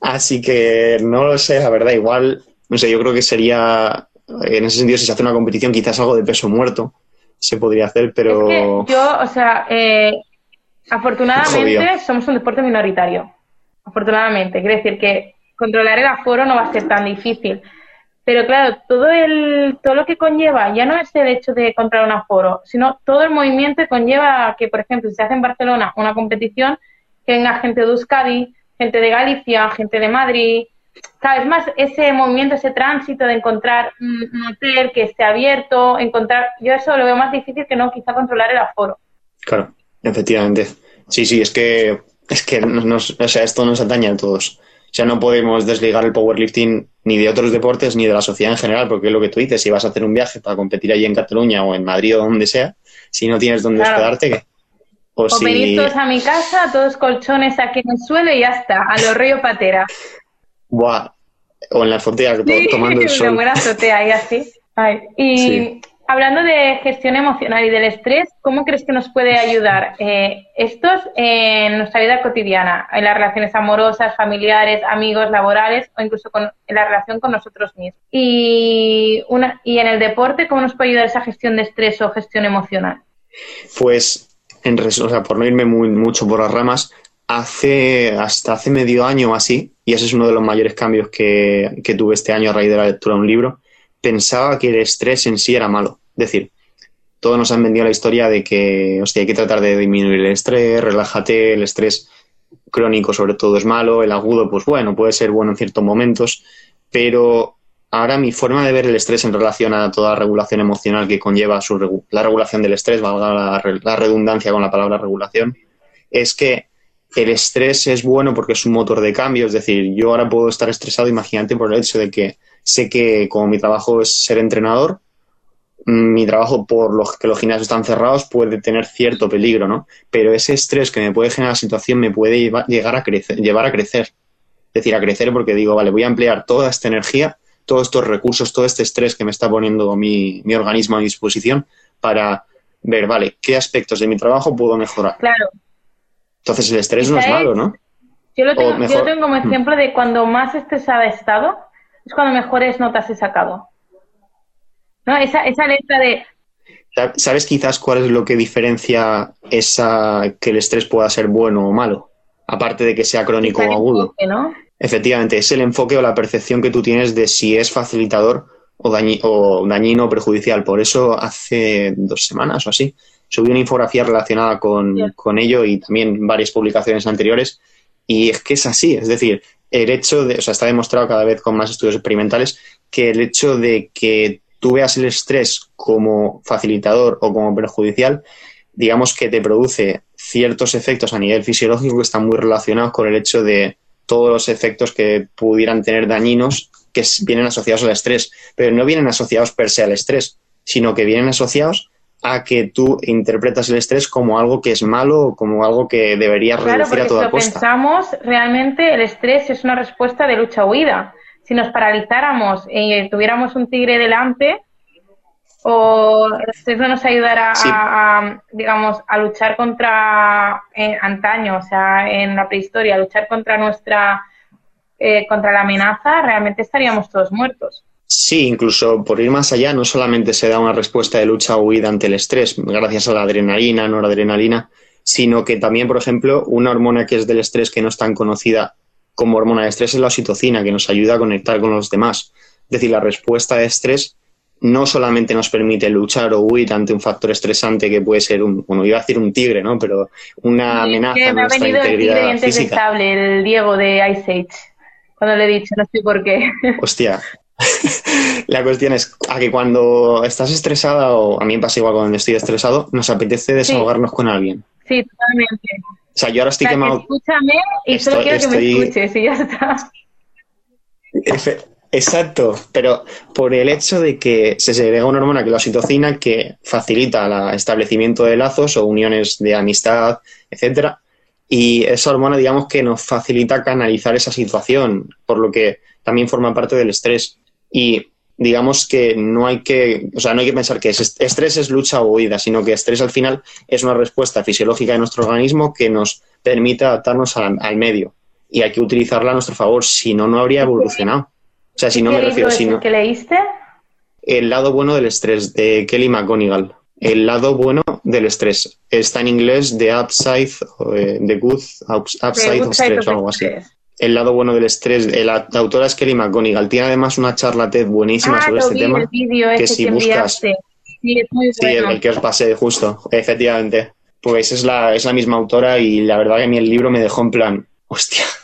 Así que no lo sé, la verdad, igual, no sé, yo creo que sería, en ese sentido, si se hace una competición, quizás algo de peso muerto se podría hacer, pero... Es que yo, o sea, eh, afortunadamente Jodido. somos un deporte minoritario. Afortunadamente. Quiere decir que controlar el aforo no va a ser tan difícil. Pero claro, todo el todo lo que conlleva ya no es el hecho de controlar un aforo, sino todo el movimiento que conlleva que, por ejemplo, si se hace en Barcelona una competición, que venga gente de Euskadi, gente de Galicia, gente de Madrid. Vez más ese movimiento, ese tránsito de encontrar un hotel que esté abierto, encontrar. Yo eso lo veo más difícil que no quizá controlar el aforo. Claro, efectivamente. Sí, sí, es que, es que nos- o sea, esto nos atañe a todos. O sea, no podemos desligar el powerlifting ni de otros deportes ni de la sociedad en general, porque es lo que tú dices, si vas a hacer un viaje para competir allí en Cataluña o en Madrid o donde sea, si no tienes donde Claro. hospedarte, ¿qué? O, O si... venir todos a mi casa, todos colchones aquí en el suelo y ya está, a los río patera. Buah, o en la azotea Sí, tomando el sol. buena azotea y así. Ay, Y Sí. Hablando de gestión emocional y del estrés, ¿cómo crees que nos puede ayudar eh, estos en nuestra vida cotidiana, en las relaciones amorosas, familiares, amigos, laborales o incluso con, en la relación con nosotros mismos? Y, una, y en el deporte, ¿cómo nos puede ayudar esa gestión de estrés o gestión emocional? Pues, en o por no irme muy, mucho por las ramas, hace hasta hace medio año así, y ese es uno de los mayores cambios que, que tuve este año a raíz de la lectura de un libro, pensaba que el estrés en sí era malo. Es decir, todos nos han vendido la historia de que, hostia, hay que tratar de disminuir el estrés, relájate, el estrés crónico sobre todo es malo, el agudo, pues bueno, puede ser bueno en ciertos momentos, pero ahora mi forma de ver el estrés en relación a toda la regulación emocional que conlleva su la regulación del estrés, valga la, re- la redundancia con la palabra regulación, es que el estrés es bueno porque es un motor de cambio, es decir, yo ahora puedo estar estresado, imagínate, por el hecho de que sé que como mi trabajo es ser entrenador, mm, mi trabajo por los que los gimnasios están cerrados puede tener cierto peligro, ¿no? Pero ese estrés que me puede generar la situación me puede lleva- llegar a crecer, llevar a crecer. Es decir, a crecer porque digo, vale, voy a emplear toda esta energía, todos estos recursos, todo este estrés que me está poniendo mi, mi organismo a mi disposición para ver, vale, qué aspectos de mi trabajo puedo mejorar. Claro, Entonces el estrés no es malo, ¿no? yo lo tengo, yo lo tengo como ejemplo de cuando más estresada he estado, es cuando mejores notas he sacado. ¿No? Esa, esa letra de ¿Sabes quizás cuál es lo que diferencia esa que el estrés pueda ser bueno o malo? Aparte de que sea crónico o agudo. enfoque, ¿no? Efectivamente, es el enfoque o la percepción que tú tienes de si es facilitador o, dañi- o dañino o perjudicial. Por eso hace dos semanas o así subí una infografía relacionada con, con ello y también varias publicaciones anteriores. Y es que es así, es decir, el hecho de, o sea, está demostrado cada vez con más estudios experimentales que el hecho de que tú veas el estrés como facilitador o como perjudicial, digamos que te produce ciertos efectos a nivel fisiológico que están muy relacionados con el hecho de todos los efectos que pudieran tener dañinos que vienen asociados al estrés, pero no vienen asociados per se al estrés, sino que vienen asociados a que tú interpretas el estrés como algo que es malo o como algo que deberías Claro, reducir a si toda lo costa. pensamos, realmente el estrés es una respuesta de lucha-huida. Si nos paralizáramos y tuviéramos un tigre delante, o el estrés no nos ayudara Sí. a, a, digamos, a luchar contra eh, antaño, o sea, en la prehistoria, a luchar contra nuestra, eh, contra la amenaza, realmente estaríamos todos muertos. Sí, incluso por ir más allá, no solamente se da una respuesta de lucha o huida ante el estrés, gracias a la adrenalina, noradrenalina, sino que también, por ejemplo, una hormona que es del estrés que no es tan conocida como hormona de estrés es la oxitocina, que nos ayuda a conectar con los demás. Es decir, la respuesta de estrés no solamente nos permite luchar o huir ante un factor estresante que puede ser un, bueno, iba a decir un tigre, ¿no? Pero una amenaza que a me ha nuestra venido el tigre física. el Diego de Ice Age, cuando le he dicho, no sé por qué. Hostia. La cuestión es a que cuando estás estresada, o a mí me pasa igual cuando estoy estresado, nos apetece desahogarnos con alguien. Sí, totalmente. O sea, yo ahora estoy O sea, que quemado. escúchame y solo Estoy- quiero que me escuches y ya está. Efe- Exacto, pero por el hecho de que se segrega una hormona que es la oxitocina que facilita el establecimiento de lazos o uniones de amistad, etcétera, y esa hormona, digamos, que nos facilita canalizar esa situación, por lo que también forma parte del estrés. Y digamos que no hay que, o sea, no hay que pensar que estrés es lucha o huida, sino que estrés al final es una respuesta fisiológica de nuestro organismo que nos permite adaptarnos al, medio y hay que utilizarla a nuestro favor, si no, no habría evolucionado. O sea, si no me refiero... Si no, ¿Qué leíste? El lado bueno del estrés, de Kelly McGonigal. El lado bueno del estrés. Está en inglés The Upside, eh, The Good Upside of Stress o algo así el lado bueno del estrés. La, autora es Kelly McGonigal. Tiene además una charla TED buenísima ah, sobre este tema. que si buscas. Sí, es muy sí, el, que os pasé justo, efectivamente. Pues es la, es la misma autora y la verdad que a mí el libro me dejó en plan, hostia.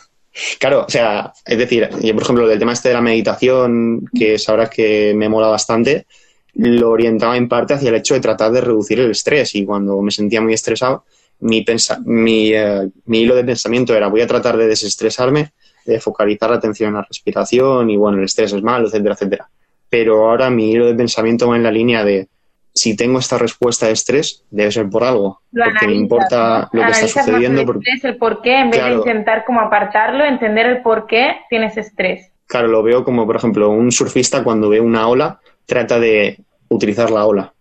Claro, o sea, es decir, yo por ejemplo, del tema este de la meditación, que ahora que me mola bastante, lo orientaba en parte hacia el hecho de tratar de reducir el estrés y cuando me sentía muy estresado, mi, mi, eh, mi, hilo de pensamiento era voy a tratar de desestresarme, de focalizar la atención en la respiración y bueno, el estrés es malo, etcétera, etcétera. Pero ahora mi hilo de pensamiento va en la línea de si tengo esta respuesta de estrés, debe ser por algo, porque me importa lo que está sucediendo. Más el, el por qué, en vez de intentar como apartarlo, entender el por qué tienes estrés. Claro, lo veo como, por ejemplo, un surfista cuando ve una ola, trata de utilizar la ola.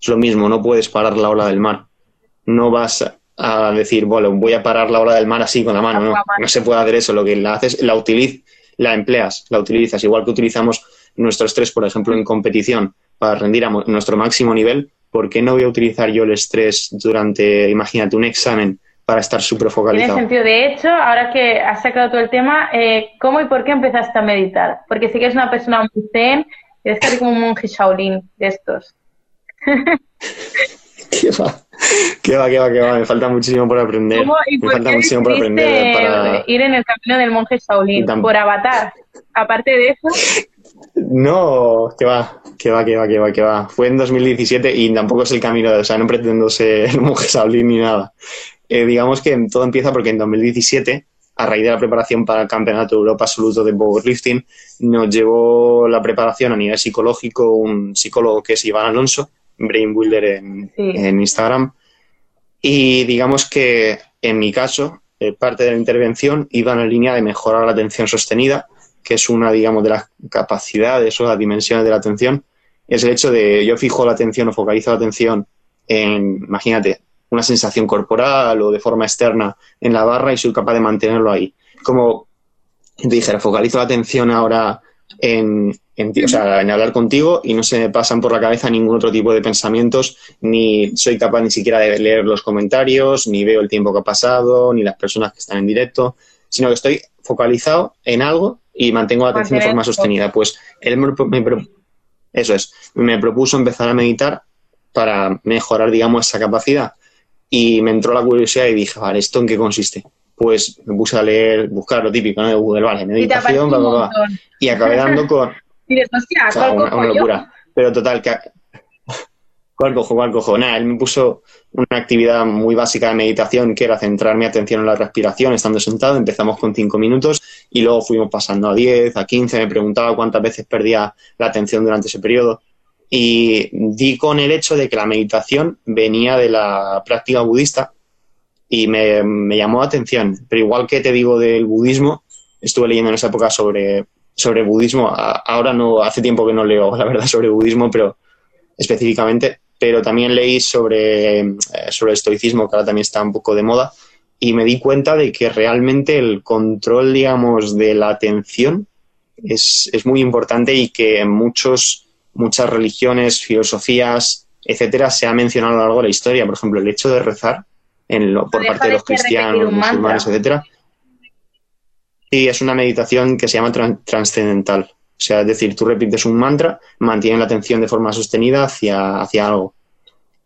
Es lo mismo, no puedes parar la ola del mar. No vas a decir, bueno, voy a parar la ola del mar así con la mano, no, no se puede hacer eso, lo que la haces, la utiliz, la empleas, la utilizas, igual que utilizamos nuestro estrés, por ejemplo, en competición para rendir a nuestro máximo nivel, ¿por qué no voy a utilizar yo el estrés durante, imagínate, un examen para estar súper focalizado? Tiene sentido. De hecho, ahora que has sacado todo el tema, eh, ¿cómo y por qué empezaste a meditar? Porque si que eres una persona muy zen, eres casi como un monje Shaolin de estos. ¿Qué va? ¿Qué va, qué va, qué va? Me falta muchísimo por aprender. Me falta muchísimo por aprender para... ir en el camino del monje Shaolin? ¿Por avatar? Aparte de eso... No, que va, que va, que va, que va, que va. Fue en 2017 y tampoco es el camino, o sea, no pretendo ser el monje Shaolin ni nada. Eh, digamos que todo empieza porque en 2017 a raíz de la preparación para el Campeonato de Europa Absoluto de Powerlifting, nos llevó la preparación a nivel psicológico un psicólogo que es Iván Alonso, Brain Builder en, en Instagram. Y digamos que en mi caso, eh, parte de la intervención iba en la línea de mejorar la atención sostenida, que es una, digamos, de las capacidades o las dimensiones de la atención. Es el hecho de yo fijo la atención o focalizo la atención en, imagínate, una sensación corporal o de forma externa en la barra y soy capaz de mantenerlo ahí. Como te dijera, focalizo la atención ahora en, o sea, en hablar contigo y no se me pasan por la cabeza ningún otro tipo de pensamientos, ni soy capaz ni siquiera de leer los comentarios, ni veo el tiempo que ha pasado, ni las personas que están en directo, sino que estoy focalizado en algo y mantengo la atención de forma sostenida. Pues él me, eso es, me propuso empezar a meditar para mejorar, digamos, esa capacidad y me entró la curiosidad y dije, vale, ¿esto en qué consiste? Pues me puse a leer, buscar lo típico ¿no? de Google, vale, meditación, y acabé dando con y una, locura. Pero total, que... ¿Cuál cojo? ¿Cuál cojo? Nada, él me puso una actividad muy básica de meditación que era centrar mi atención en la respiración estando sentado. Empezamos con cinco minutos y luego fuimos pasando a 10, a 15. Me preguntaba cuántas veces perdía la atención durante ese periodo. Y di con el hecho de que la meditación venía de la práctica budista y me, me llamó la atención. Pero igual que te digo del budismo, estuve leyendo en esa época sobre sobre budismo. Ahora no, hace tiempo que no leo, la verdad, sobre budismo, pero específicamente, pero también leí sobre, eh, sobre el estoicismo, que ahora también está un poco de moda, y me di cuenta de que realmente el control, digamos, de la atención es, es muy importante y que en muchos, muchas religiones, filosofías, etcétera, se ha mencionado a lo largo de la historia. Por ejemplo, el hecho de rezar en por parte de los cristianos, musulmanes, etcétera, Sí, es una meditación que se llama trascendental. O sea, es decir, tú repites un mantra, mantienes la atención de forma sostenida hacia, hacia algo.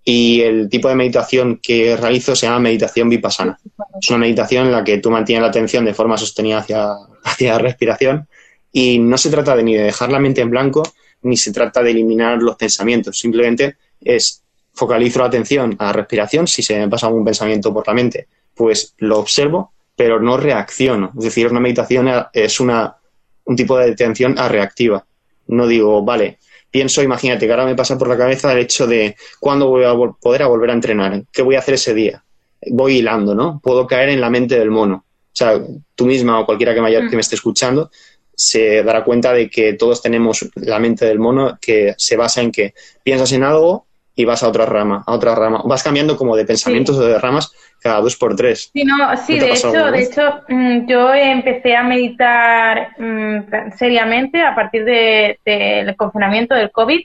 Y el tipo de meditación que realizo se llama meditación vipassana. Es una meditación en la que tú mantienes la atención de forma sostenida hacia, hacia la respiración y no se trata de ni de dejar la mente en blanco ni se trata de eliminar los pensamientos. Simplemente es focalizo la atención a la respiración. Si se me pasa algún pensamiento por la mente, pues lo observo pero no reacciono. Es decir, una meditación es una, un tipo de detención a reactiva. No digo, vale, pienso, imagínate que ahora me pasa por la cabeza el hecho de cuándo voy a poder a volver a entrenar, qué voy a hacer ese día. Voy hilando, ¿no? Puedo caer en la mente del mono. O sea, tú misma o cualquiera que me, que me esté escuchando, se dará cuenta de que todos tenemos la mente del mono que se basa en que piensas en algo y vas a otra rama, a otra rama. Vas cambiando como de pensamientos o de ramas cada dos por tres. Sí, no, sí, de hecho, de hecho, mm, yo empecé a meditar mm, seriamente a partir del confinamiento del COVID,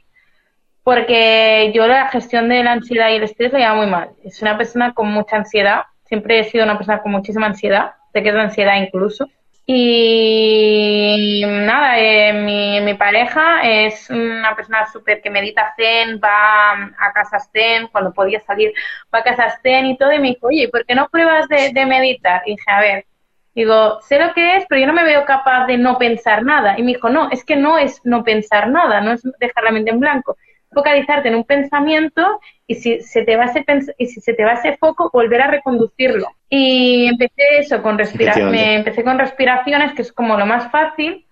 porque yo la gestión de la ansiedad y el estrés la llevaba muy mal. Es una persona con mucha ansiedad, siempre he sido una persona con muchísima ansiedad, sé que es de ansiedad incluso. Y nada, eh, mi, mi, pareja es una persona súper que medita zen, va a casa zen, cuando podía salir, va a casa zen y todo, y me dijo, oye, ¿por qué no pruebas de, de meditar? Y dije, a ver, digo, sé lo que es, pero yo no me veo capaz de no pensar nada. Y me dijo, no, es que no es no pensar nada, no es dejar la mente en blanco, focalizarte en un pensamiento y si se te va ese y si se te va ese foco volver a reconducirlo. Y empecé eso con me empecé con respiraciones que es como lo más fácil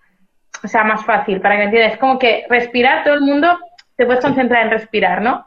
o sea más fácil para que entiendas. Es como que respirar todo el mundo te puedes concentrar en respirar no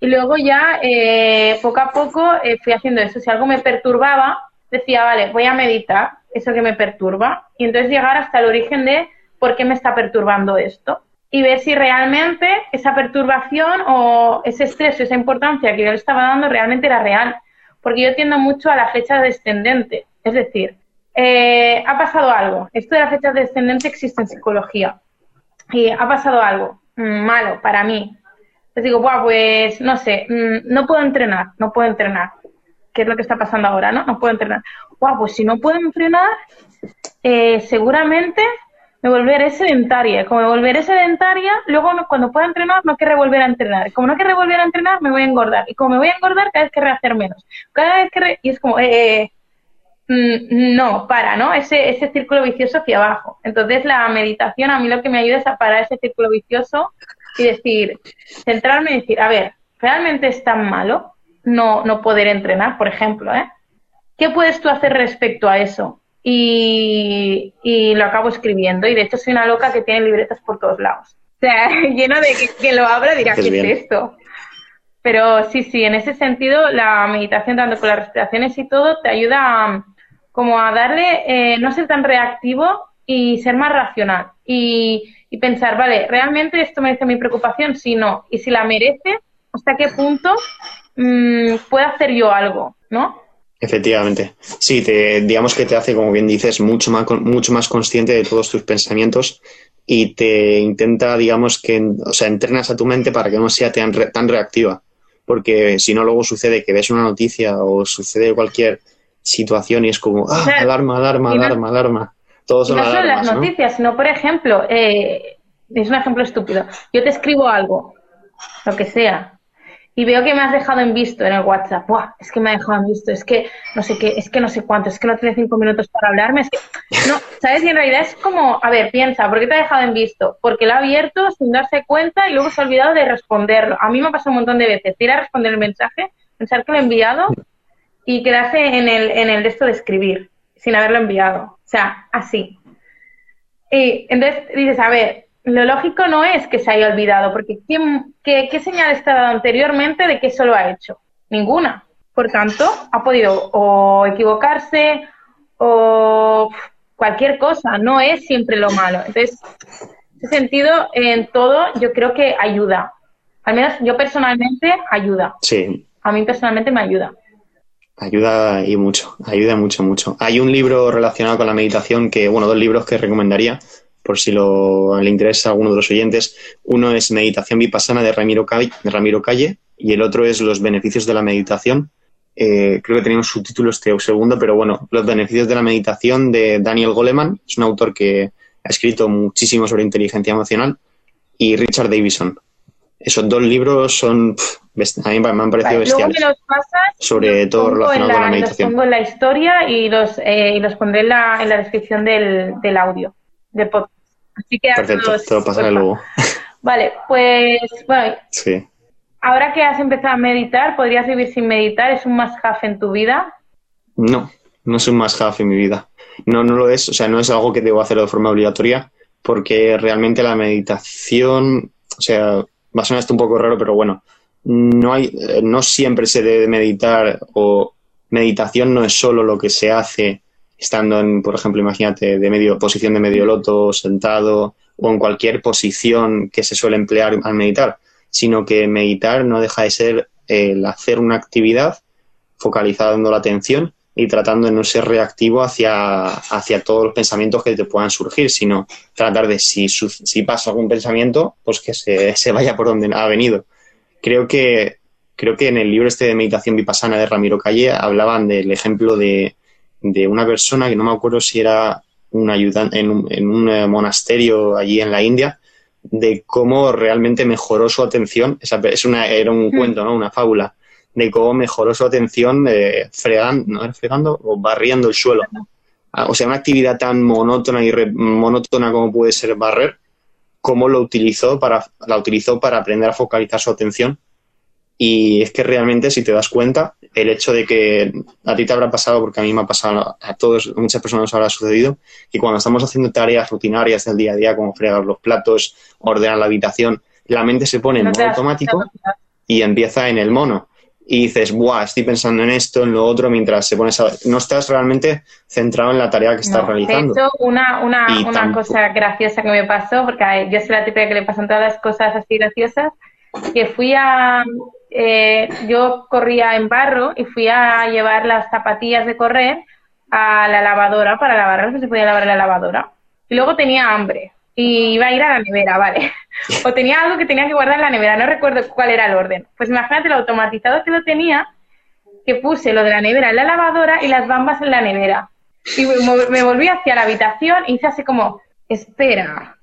y luego ya eh, poco a poco eh, fui haciendo eso. Si algo me perturbaba decía vale voy a meditar eso que me perturba. Y entonces llegar hasta el origen de por qué me está perturbando esto y ver si realmente esa perturbación o ese estrés o esa importancia que yo le estaba dando realmente era real. Porque yo tiendo mucho a la fecha descendente. Es decir, eh, ha pasado algo. Esto de la fecha descendente existe en psicología. Y ha pasado algo malo para mí. Les digo, Buah, pues no sé, mm, no puedo entrenar, no puedo entrenar. ¿Qué es lo que está pasando ahora, no? No puedo entrenar. Buah, pues si no puedo entrenar, eh, seguramente me volveré sedentaria. Como me volveré sedentaria, luego cuando pueda entrenar no querré volver a entrenar. Como no querré volver a entrenar, me voy a engordar. Y como me voy a engordar, cada vez querré hacer menos. Cada vez que Y es como, eh, eh mm, no, para, ¿no? Ese, ese círculo vicioso hacia abajo. Entonces la meditación a mí lo que me ayuda es a parar ese círculo vicioso y decir, centrarme y decir, a ver, ¿realmente es tan malo no, no poder entrenar, por ejemplo, ¿eh? ¿Qué puedes tú hacer respecto a eso? Y, lo acabo escribiendo. Y de hecho soy una loca que tiene libretas por todos lados. O sea, lleno de que quien lo abra dirá, ¿qué es esto? Pero sí, sí, en ese sentido la meditación, tanto con las respiraciones y todo, te ayuda como a darle, eh, no ser tan reactivo y ser más racional. Y, pensar, vale, ¿realmente esto merece mi preocupación? Si no. Y si la merece, ¿hasta qué punto mmm, puedo hacer yo algo? ¿No? Efectivamente. Sí, te, digamos que te hace, como bien dices, mucho más, mucho más consciente de todos tus pensamientos y te intenta, digamos, que, o sea, entrenas a tu mente para que no sea tan, tan reactiva. Porque si no, luego sucede que ves una noticia o sucede cualquier situación y es como, ah, alarma, alarma, alarma, alarma. Todos son no solo las noticias, sino, por ejemplo, eh, es un ejemplo estúpido. Yo te escribo algo, lo que sea, y veo que me has dejado en visto en el WhatsApp. Buah, es que me ha dejado en visto, es que no sé qué, es que no sé cuánto, es que no tiene cinco minutos para hablarme, es que no, ¿sabes? Y en realidad es como, a ver, piensa, ¿por qué te ha dejado en visto? Porque lo ha abierto sin darse cuenta y luego se ha olvidado de responderlo. A mí me ha pasado un montón de veces, ir a responder el mensaje, pensar que lo he enviado y quedarse en el, en el de esto de escribir, sin haberlo enviado. O sea, así. Y entonces dices, a ver, lo lógico no es que se haya olvidado, porque qué, qué, señal está dado anteriormente de que eso lo ha hecho? Ninguna. Por tanto, ha podido o equivocarse o cualquier cosa, no es siempre lo malo. Entonces, en ese sentido, en todo, yo creo que ayuda. Al menos yo personalmente ayuda. Sí. A mí personalmente me ayuda. Ayuda y mucho, ayuda mucho, mucho. Hay un libro relacionado con la meditación que, bueno, dos libros que recomendaría por si lo, le interesa a alguno de los oyentes. Uno es Meditación Vipassana de Ramiro, Calle, de Ramiro Calle y el otro es Los beneficios de la meditación. Eh, creo que tenía un subtítulo este segundo, pero bueno, Los beneficios de la meditación de Daniel Goleman, es un autor que ha escrito muchísimo sobre inteligencia emocional, y Richard Davison. Esos dos libros son, a mí me han parecido bestiales. sobre todo relacionado con la meditación. Los pongo en la historia y los, eh, los pondré en la, en la descripción del, del audio, de podcast. Así que Perfecto, te lo pasaré luego. Vale, pues bueno. Sí. Ahora que has empezado a meditar, ¿podrías vivir sin meditar? ¿Es un must have en tu vida? No, no es un must have en mi vida. No, no lo es. O sea, no es algo que debo hacer de forma obligatoria, porque realmente la meditación, o sea, va a sonar esto un poco raro, pero bueno, no hay, no siempre se debe meditar o meditación no es solo lo que se hace estando en, por ejemplo, imagínate, de medio, posición de medio loto, sentado o en cualquier posición que se suele emplear al meditar, sino que meditar no deja de ser el hacer una actividad focalizando la atención y tratando de no ser reactivo hacia, hacia todos los pensamientos que te puedan surgir, sino tratar de, si, si pasa algún pensamiento, pues que se, se vaya por donde ha venido. Creo que, creo que en el libro este de Meditación Vipassana de Ramiro Calle hablaban del ejemplo de, de una persona que no me acuerdo si era un ayudante en un, en un eh, monasterio allí en la India, de cómo realmente mejoró su atención. Esa, es una, era un mm. cuento, ¿no? Una fábula de cómo mejoró su atención eh, fregando, ¿no? fregando o barriendo el suelo. Ah, o sea, una actividad tan monótona y monótona como puede ser barrer, cómo lo utilizó para, la utilizó para aprender a focalizar su atención. Y es que realmente, si te das cuenta, el hecho de que a ti te habrá pasado, porque a mí me ha pasado, a todos, a muchas personas nos habrá sucedido, que cuando estamos haciendo tareas rutinarias del día a día, como fregar los platos, ordenar la habitación, la mente se pone en modo automático y empieza en el mono y dices, ¡buah! Estoy pensando en esto, en lo otro, mientras se pone a... No estás realmente centrado en la tarea que estás realizando. De hecho, una, una, una cosa graciosa que me pasó, porque yo soy la típica que le pasan todas las cosas así graciosas, que fui a... Eh, yo corría en barro y fui a llevar las zapatillas de correr a la lavadora para lavarlas, que se podía lavar la lavadora. Y luego tenía hambre y iba a ir a la nevera, ¿vale? O tenía algo que tenía que guardar en la nevera, no recuerdo cuál era el orden. Pues imagínate lo automatizado que lo tenía, que puse lo de la nevera en la lavadora y las bambas en la nevera. Y me volví hacia la habitación y hice así como, espera.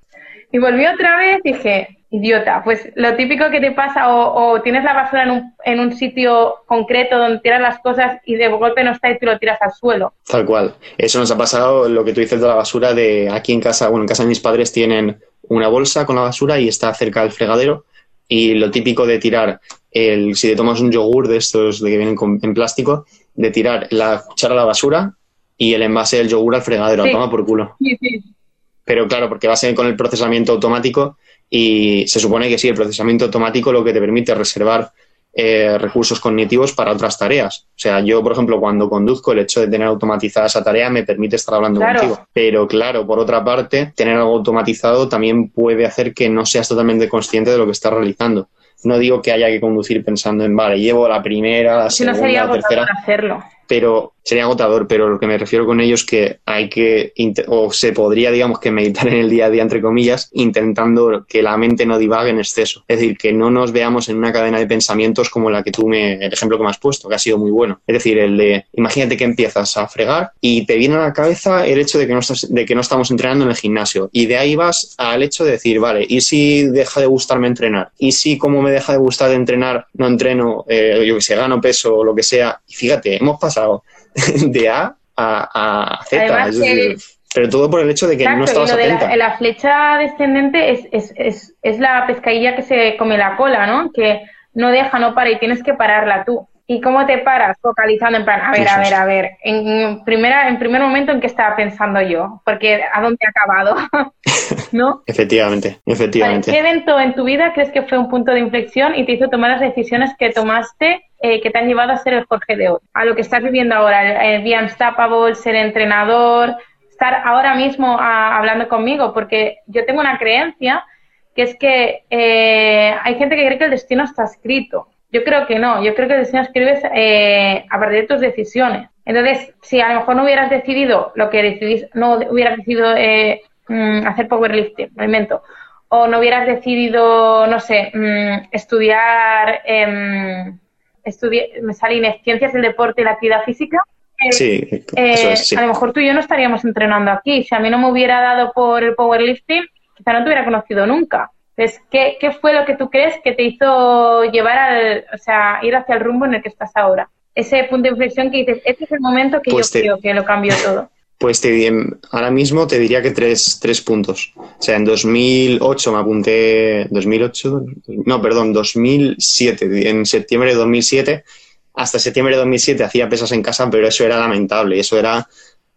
Y volví otra vez y dije, idiota. Pues lo típico que te pasa, o, tienes la basura en un, en un, sitio concreto donde tiras las cosas y de golpe no está y tú lo tiras al suelo. Tal cual. Eso nos ha pasado lo que tú dices de la basura, de aquí en casa, bueno, en casa de mis padres tienen una bolsa con la basura y está cerca del fregadero. Y lo típico de tirar, el, si te tomas un yogur de estos de que vienen en plástico, de tirar la cuchara a la basura y el envase del yogur al fregadero, toma por culo. Sí, sí. Pero claro, porque va a ser con el procesamiento automático y se supone que sí, el procesamiento automático lo que te permite es reservar eh, recursos cognitivos para otras tareas. O sea, yo, por ejemplo, cuando conduzco, el hecho de tener automatizada esa tarea me permite estar hablando contigo. Pero claro, por otra parte, tener algo automatizado también puede hacer que no seas totalmente consciente de lo que estás realizando. No digo que haya que conducir pensando en, vale, llevo la primera, la segunda, la tercera. Hacerlo pero sería agotador, pero lo que me refiero con ello es que hay que, o se podría, digamos, que meditar en el día a día, entre comillas, intentando que la mente no divague en exceso. Es decir, que no nos veamos en una cadena de pensamientos como la que tú me, el ejemplo que me has puesto, que ha sido muy bueno. Es decir, el de, imagínate que empiezas a fregar y te viene a la cabeza el hecho de que no, estás, de que no estamos entrenando en el gimnasio. Y de ahí vas al hecho de decir, vale, ¿y si deja de gustarme entrenar? ¿Y si como me deja de gustar de entrenar, no entreno, eh, yo que sé, gano peso o lo que sea? Y fíjate, hemos pasado de A a, Z. pero todo por el hecho de que no estabas y lo De la, flecha descendente es, es, es, es, la pescadilla que se come la cola, ¿no? Que no deja, no para y tienes que pararla tú. ¿Y cómo te paras? Focalizando en plan, a ver, a ver, a ver, en, primera, en primer momento en qué estaba pensando yo, porque a dónde he acabado, ¿no? efectivamente, efectivamente. ¿Qué evento en tu vida crees que fue un punto de inflexión y te hizo tomar las decisiones que tomaste eh, que te han llevado a ser el Jorge de hoy? A lo que estás viviendo ahora, el, Be Unstoppable, ser entrenador, estar ahora mismo hablando conmigo, porque yo tengo una creencia que es que eh, hay gente que cree que el destino está escrito yo creo que no, yo creo que el destino escribes eh, a partir de tus decisiones. Entonces, si a lo mejor no hubieras decidido lo que decidís, no hubieras decidido eh, mm, hacer powerlifting, me invento, o no hubieras decidido, no sé, mm, estudiar, eh, me salen ciencias del deporte y la actividad física, eh, sí, a lo mejor tú y yo no estaríamos entrenando aquí. Si a mí no me hubiera dado por el powerlifting, quizá no te hubiera conocido nunca. Entonces, ¿qué, ¿qué, fue lo que tú crees que te hizo llevar al, o sea, ir hacia el rumbo en el que estás ahora? Ese punto de inflexión que dices, este es el momento que pues yo creo que lo cambió todo. Pues te, ahora mismo te diría que tres, tres puntos. O sea, en 2008 me apunté, 2008, no, perdón, 2007, en septiembre de 2007, hasta septiembre de 2007 hacía pesas en casa, pero eso era lamentable. Eso era,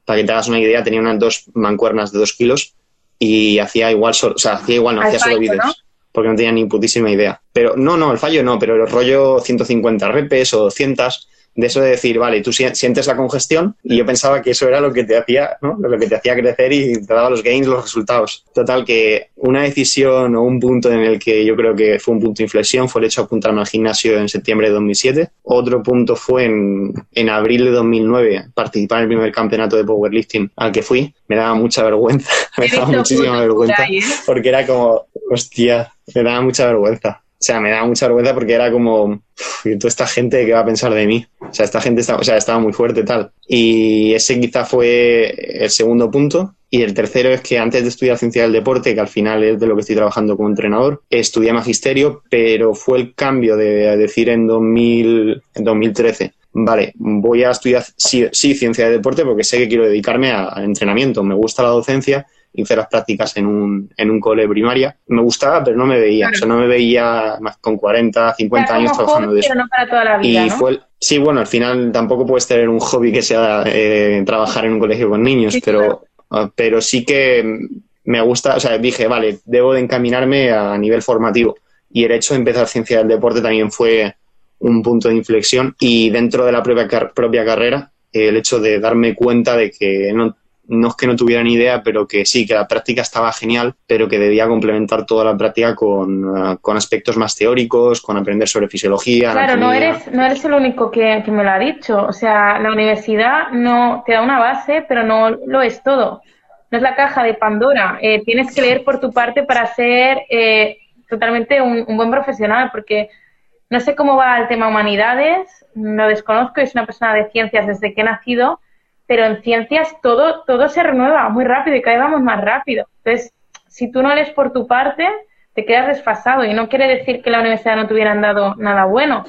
para que te hagas una idea, tenía unas dos mancuernas de dos kilos y hacía igual, o sea, hacía igual, no, hacía solo vídeos. Porque no tenía ni putísima idea. Pero no, no, el fallo no, pero el rollo 150 repes o 200 de eso de decir, vale, tú sientes la congestión y yo pensaba que eso era lo que te hacía, ¿no? Lo que te hacía crecer y te daba los gains, los resultados. Total, que una decisión o un punto en el que yo creo que fue un punto de inflexión fue el hecho de apuntarme al gimnasio en septiembre de 2007. Otro punto fue en, en abril de 2009 participar en el primer campeonato de powerlifting al que fui. Me daba mucha vergüenza, me daba muchísima vergüenza porque era como, hostia, me daba mucha vergüenza. O sea, me daba mucha vergüenza porque era como, y toda esta gente que va a pensar de mí. O sea, esta gente está, o sea, estaba muy fuerte tal. Y ese quizá fue el segundo punto. Y el tercero es que antes de estudiar ciencia del deporte, que al final es de lo que estoy trabajando como entrenador, estudié magisterio, pero fue el cambio de decir en, 2000, en 2013, vale, voy a estudiar sí, sí, ciencia de deporte porque sé que quiero dedicarme al entrenamiento, me gusta la docencia hice las prácticas en un, en un cole primaria. Me gustaba, pero no me veía. O sea, no me veía más con 40, 50 años trabajando de eso. Pero no para toda la vida, y fue sí, bueno, al final tampoco puedes tener un hobby que sea eh, trabajar en un colegio con niños, pero, ah, pero sí que me gusta, o sea, dije, vale, debo de encaminarme a nivel formativo. Y el hecho de empezar ciencia del deporte también fue un punto de inflexión y dentro de la propia, propia carrera el hecho de darme cuenta de que no, no es que no tuviera ni idea, pero que sí, que la práctica estaba genial, pero que debía complementar toda la práctica con, eh, aspectos más teóricos, con aprender sobre fisiología. Claro, no eres, no eres el único que, me lo ha dicho. O sea, la universidad no te da una base, pero no lo es todo. No es la caja de Pandora. Eh, tienes que leer por tu parte para ser eh, totalmente un, un buen profesional, porque no sé cómo va el tema humanidades, lo desconozco, es una persona de ciencias desde que he nacido pero en ciencias todo, todo se renueva muy rápido y cada vez vamos más rápido. Entonces, si tú no lees por tu parte, te quedas desfasado y no quiere decir que la universidad no te hubieran dado nada bueno.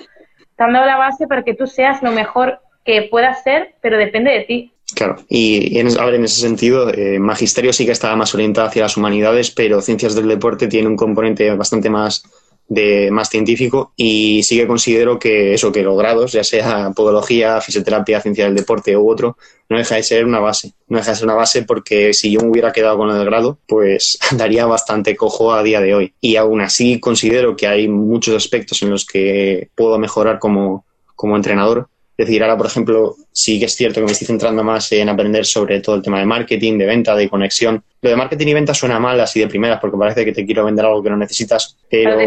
Te han dado la base para que tú seas lo mejor que puedas ser, pero depende de ti. Claro, y, en, en ese sentido, eh, magisterio sí que estaba más orientado hacia las humanidades, pero ciencias del deporte tiene un componente bastante más de más científico y sí que considero que eso, que los grados, ya sea podología, fisioterapia, ciencia del deporte u otro, no deja de ser una base. No deja de ser una base porque si yo me hubiera quedado con el grado, pues daría bastante cojo a día de hoy. Y aún así considero que hay muchos aspectos en los que puedo mejorar como, como entrenador es decir, ahora, por ejemplo, sí que es cierto que me estoy centrando más en aprender sobre todo el tema de marketing, de venta, de conexión. Lo de marketing y venta suena mal así de primeras porque parece que te quiero vender algo que no necesitas, pero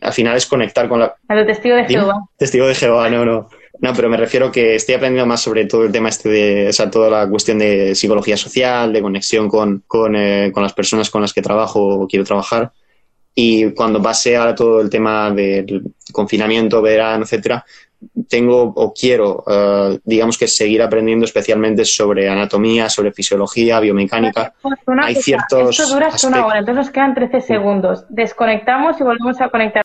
al final es conectar con la... A lo testigo de Jehová. Testigo de Jehová, no, no. No, pero me refiero que estoy aprendiendo más sobre todo el tema este de, o sea, toda la cuestión de psicología social, de conexión con, con, eh, con las personas con las que trabajo o quiero trabajar. Y cuando pase a todo el tema del confinamiento, verano, etcétera, tengo o quiero, eh, digamos que seguir aprendiendo especialmente sobre anatomía, sobre fisiología, biomecánica. Pues Hay ciertos. Esto dura hasta una hora, entonces nos quedan 13 segundos. Desconectamos y volvemos a conectar.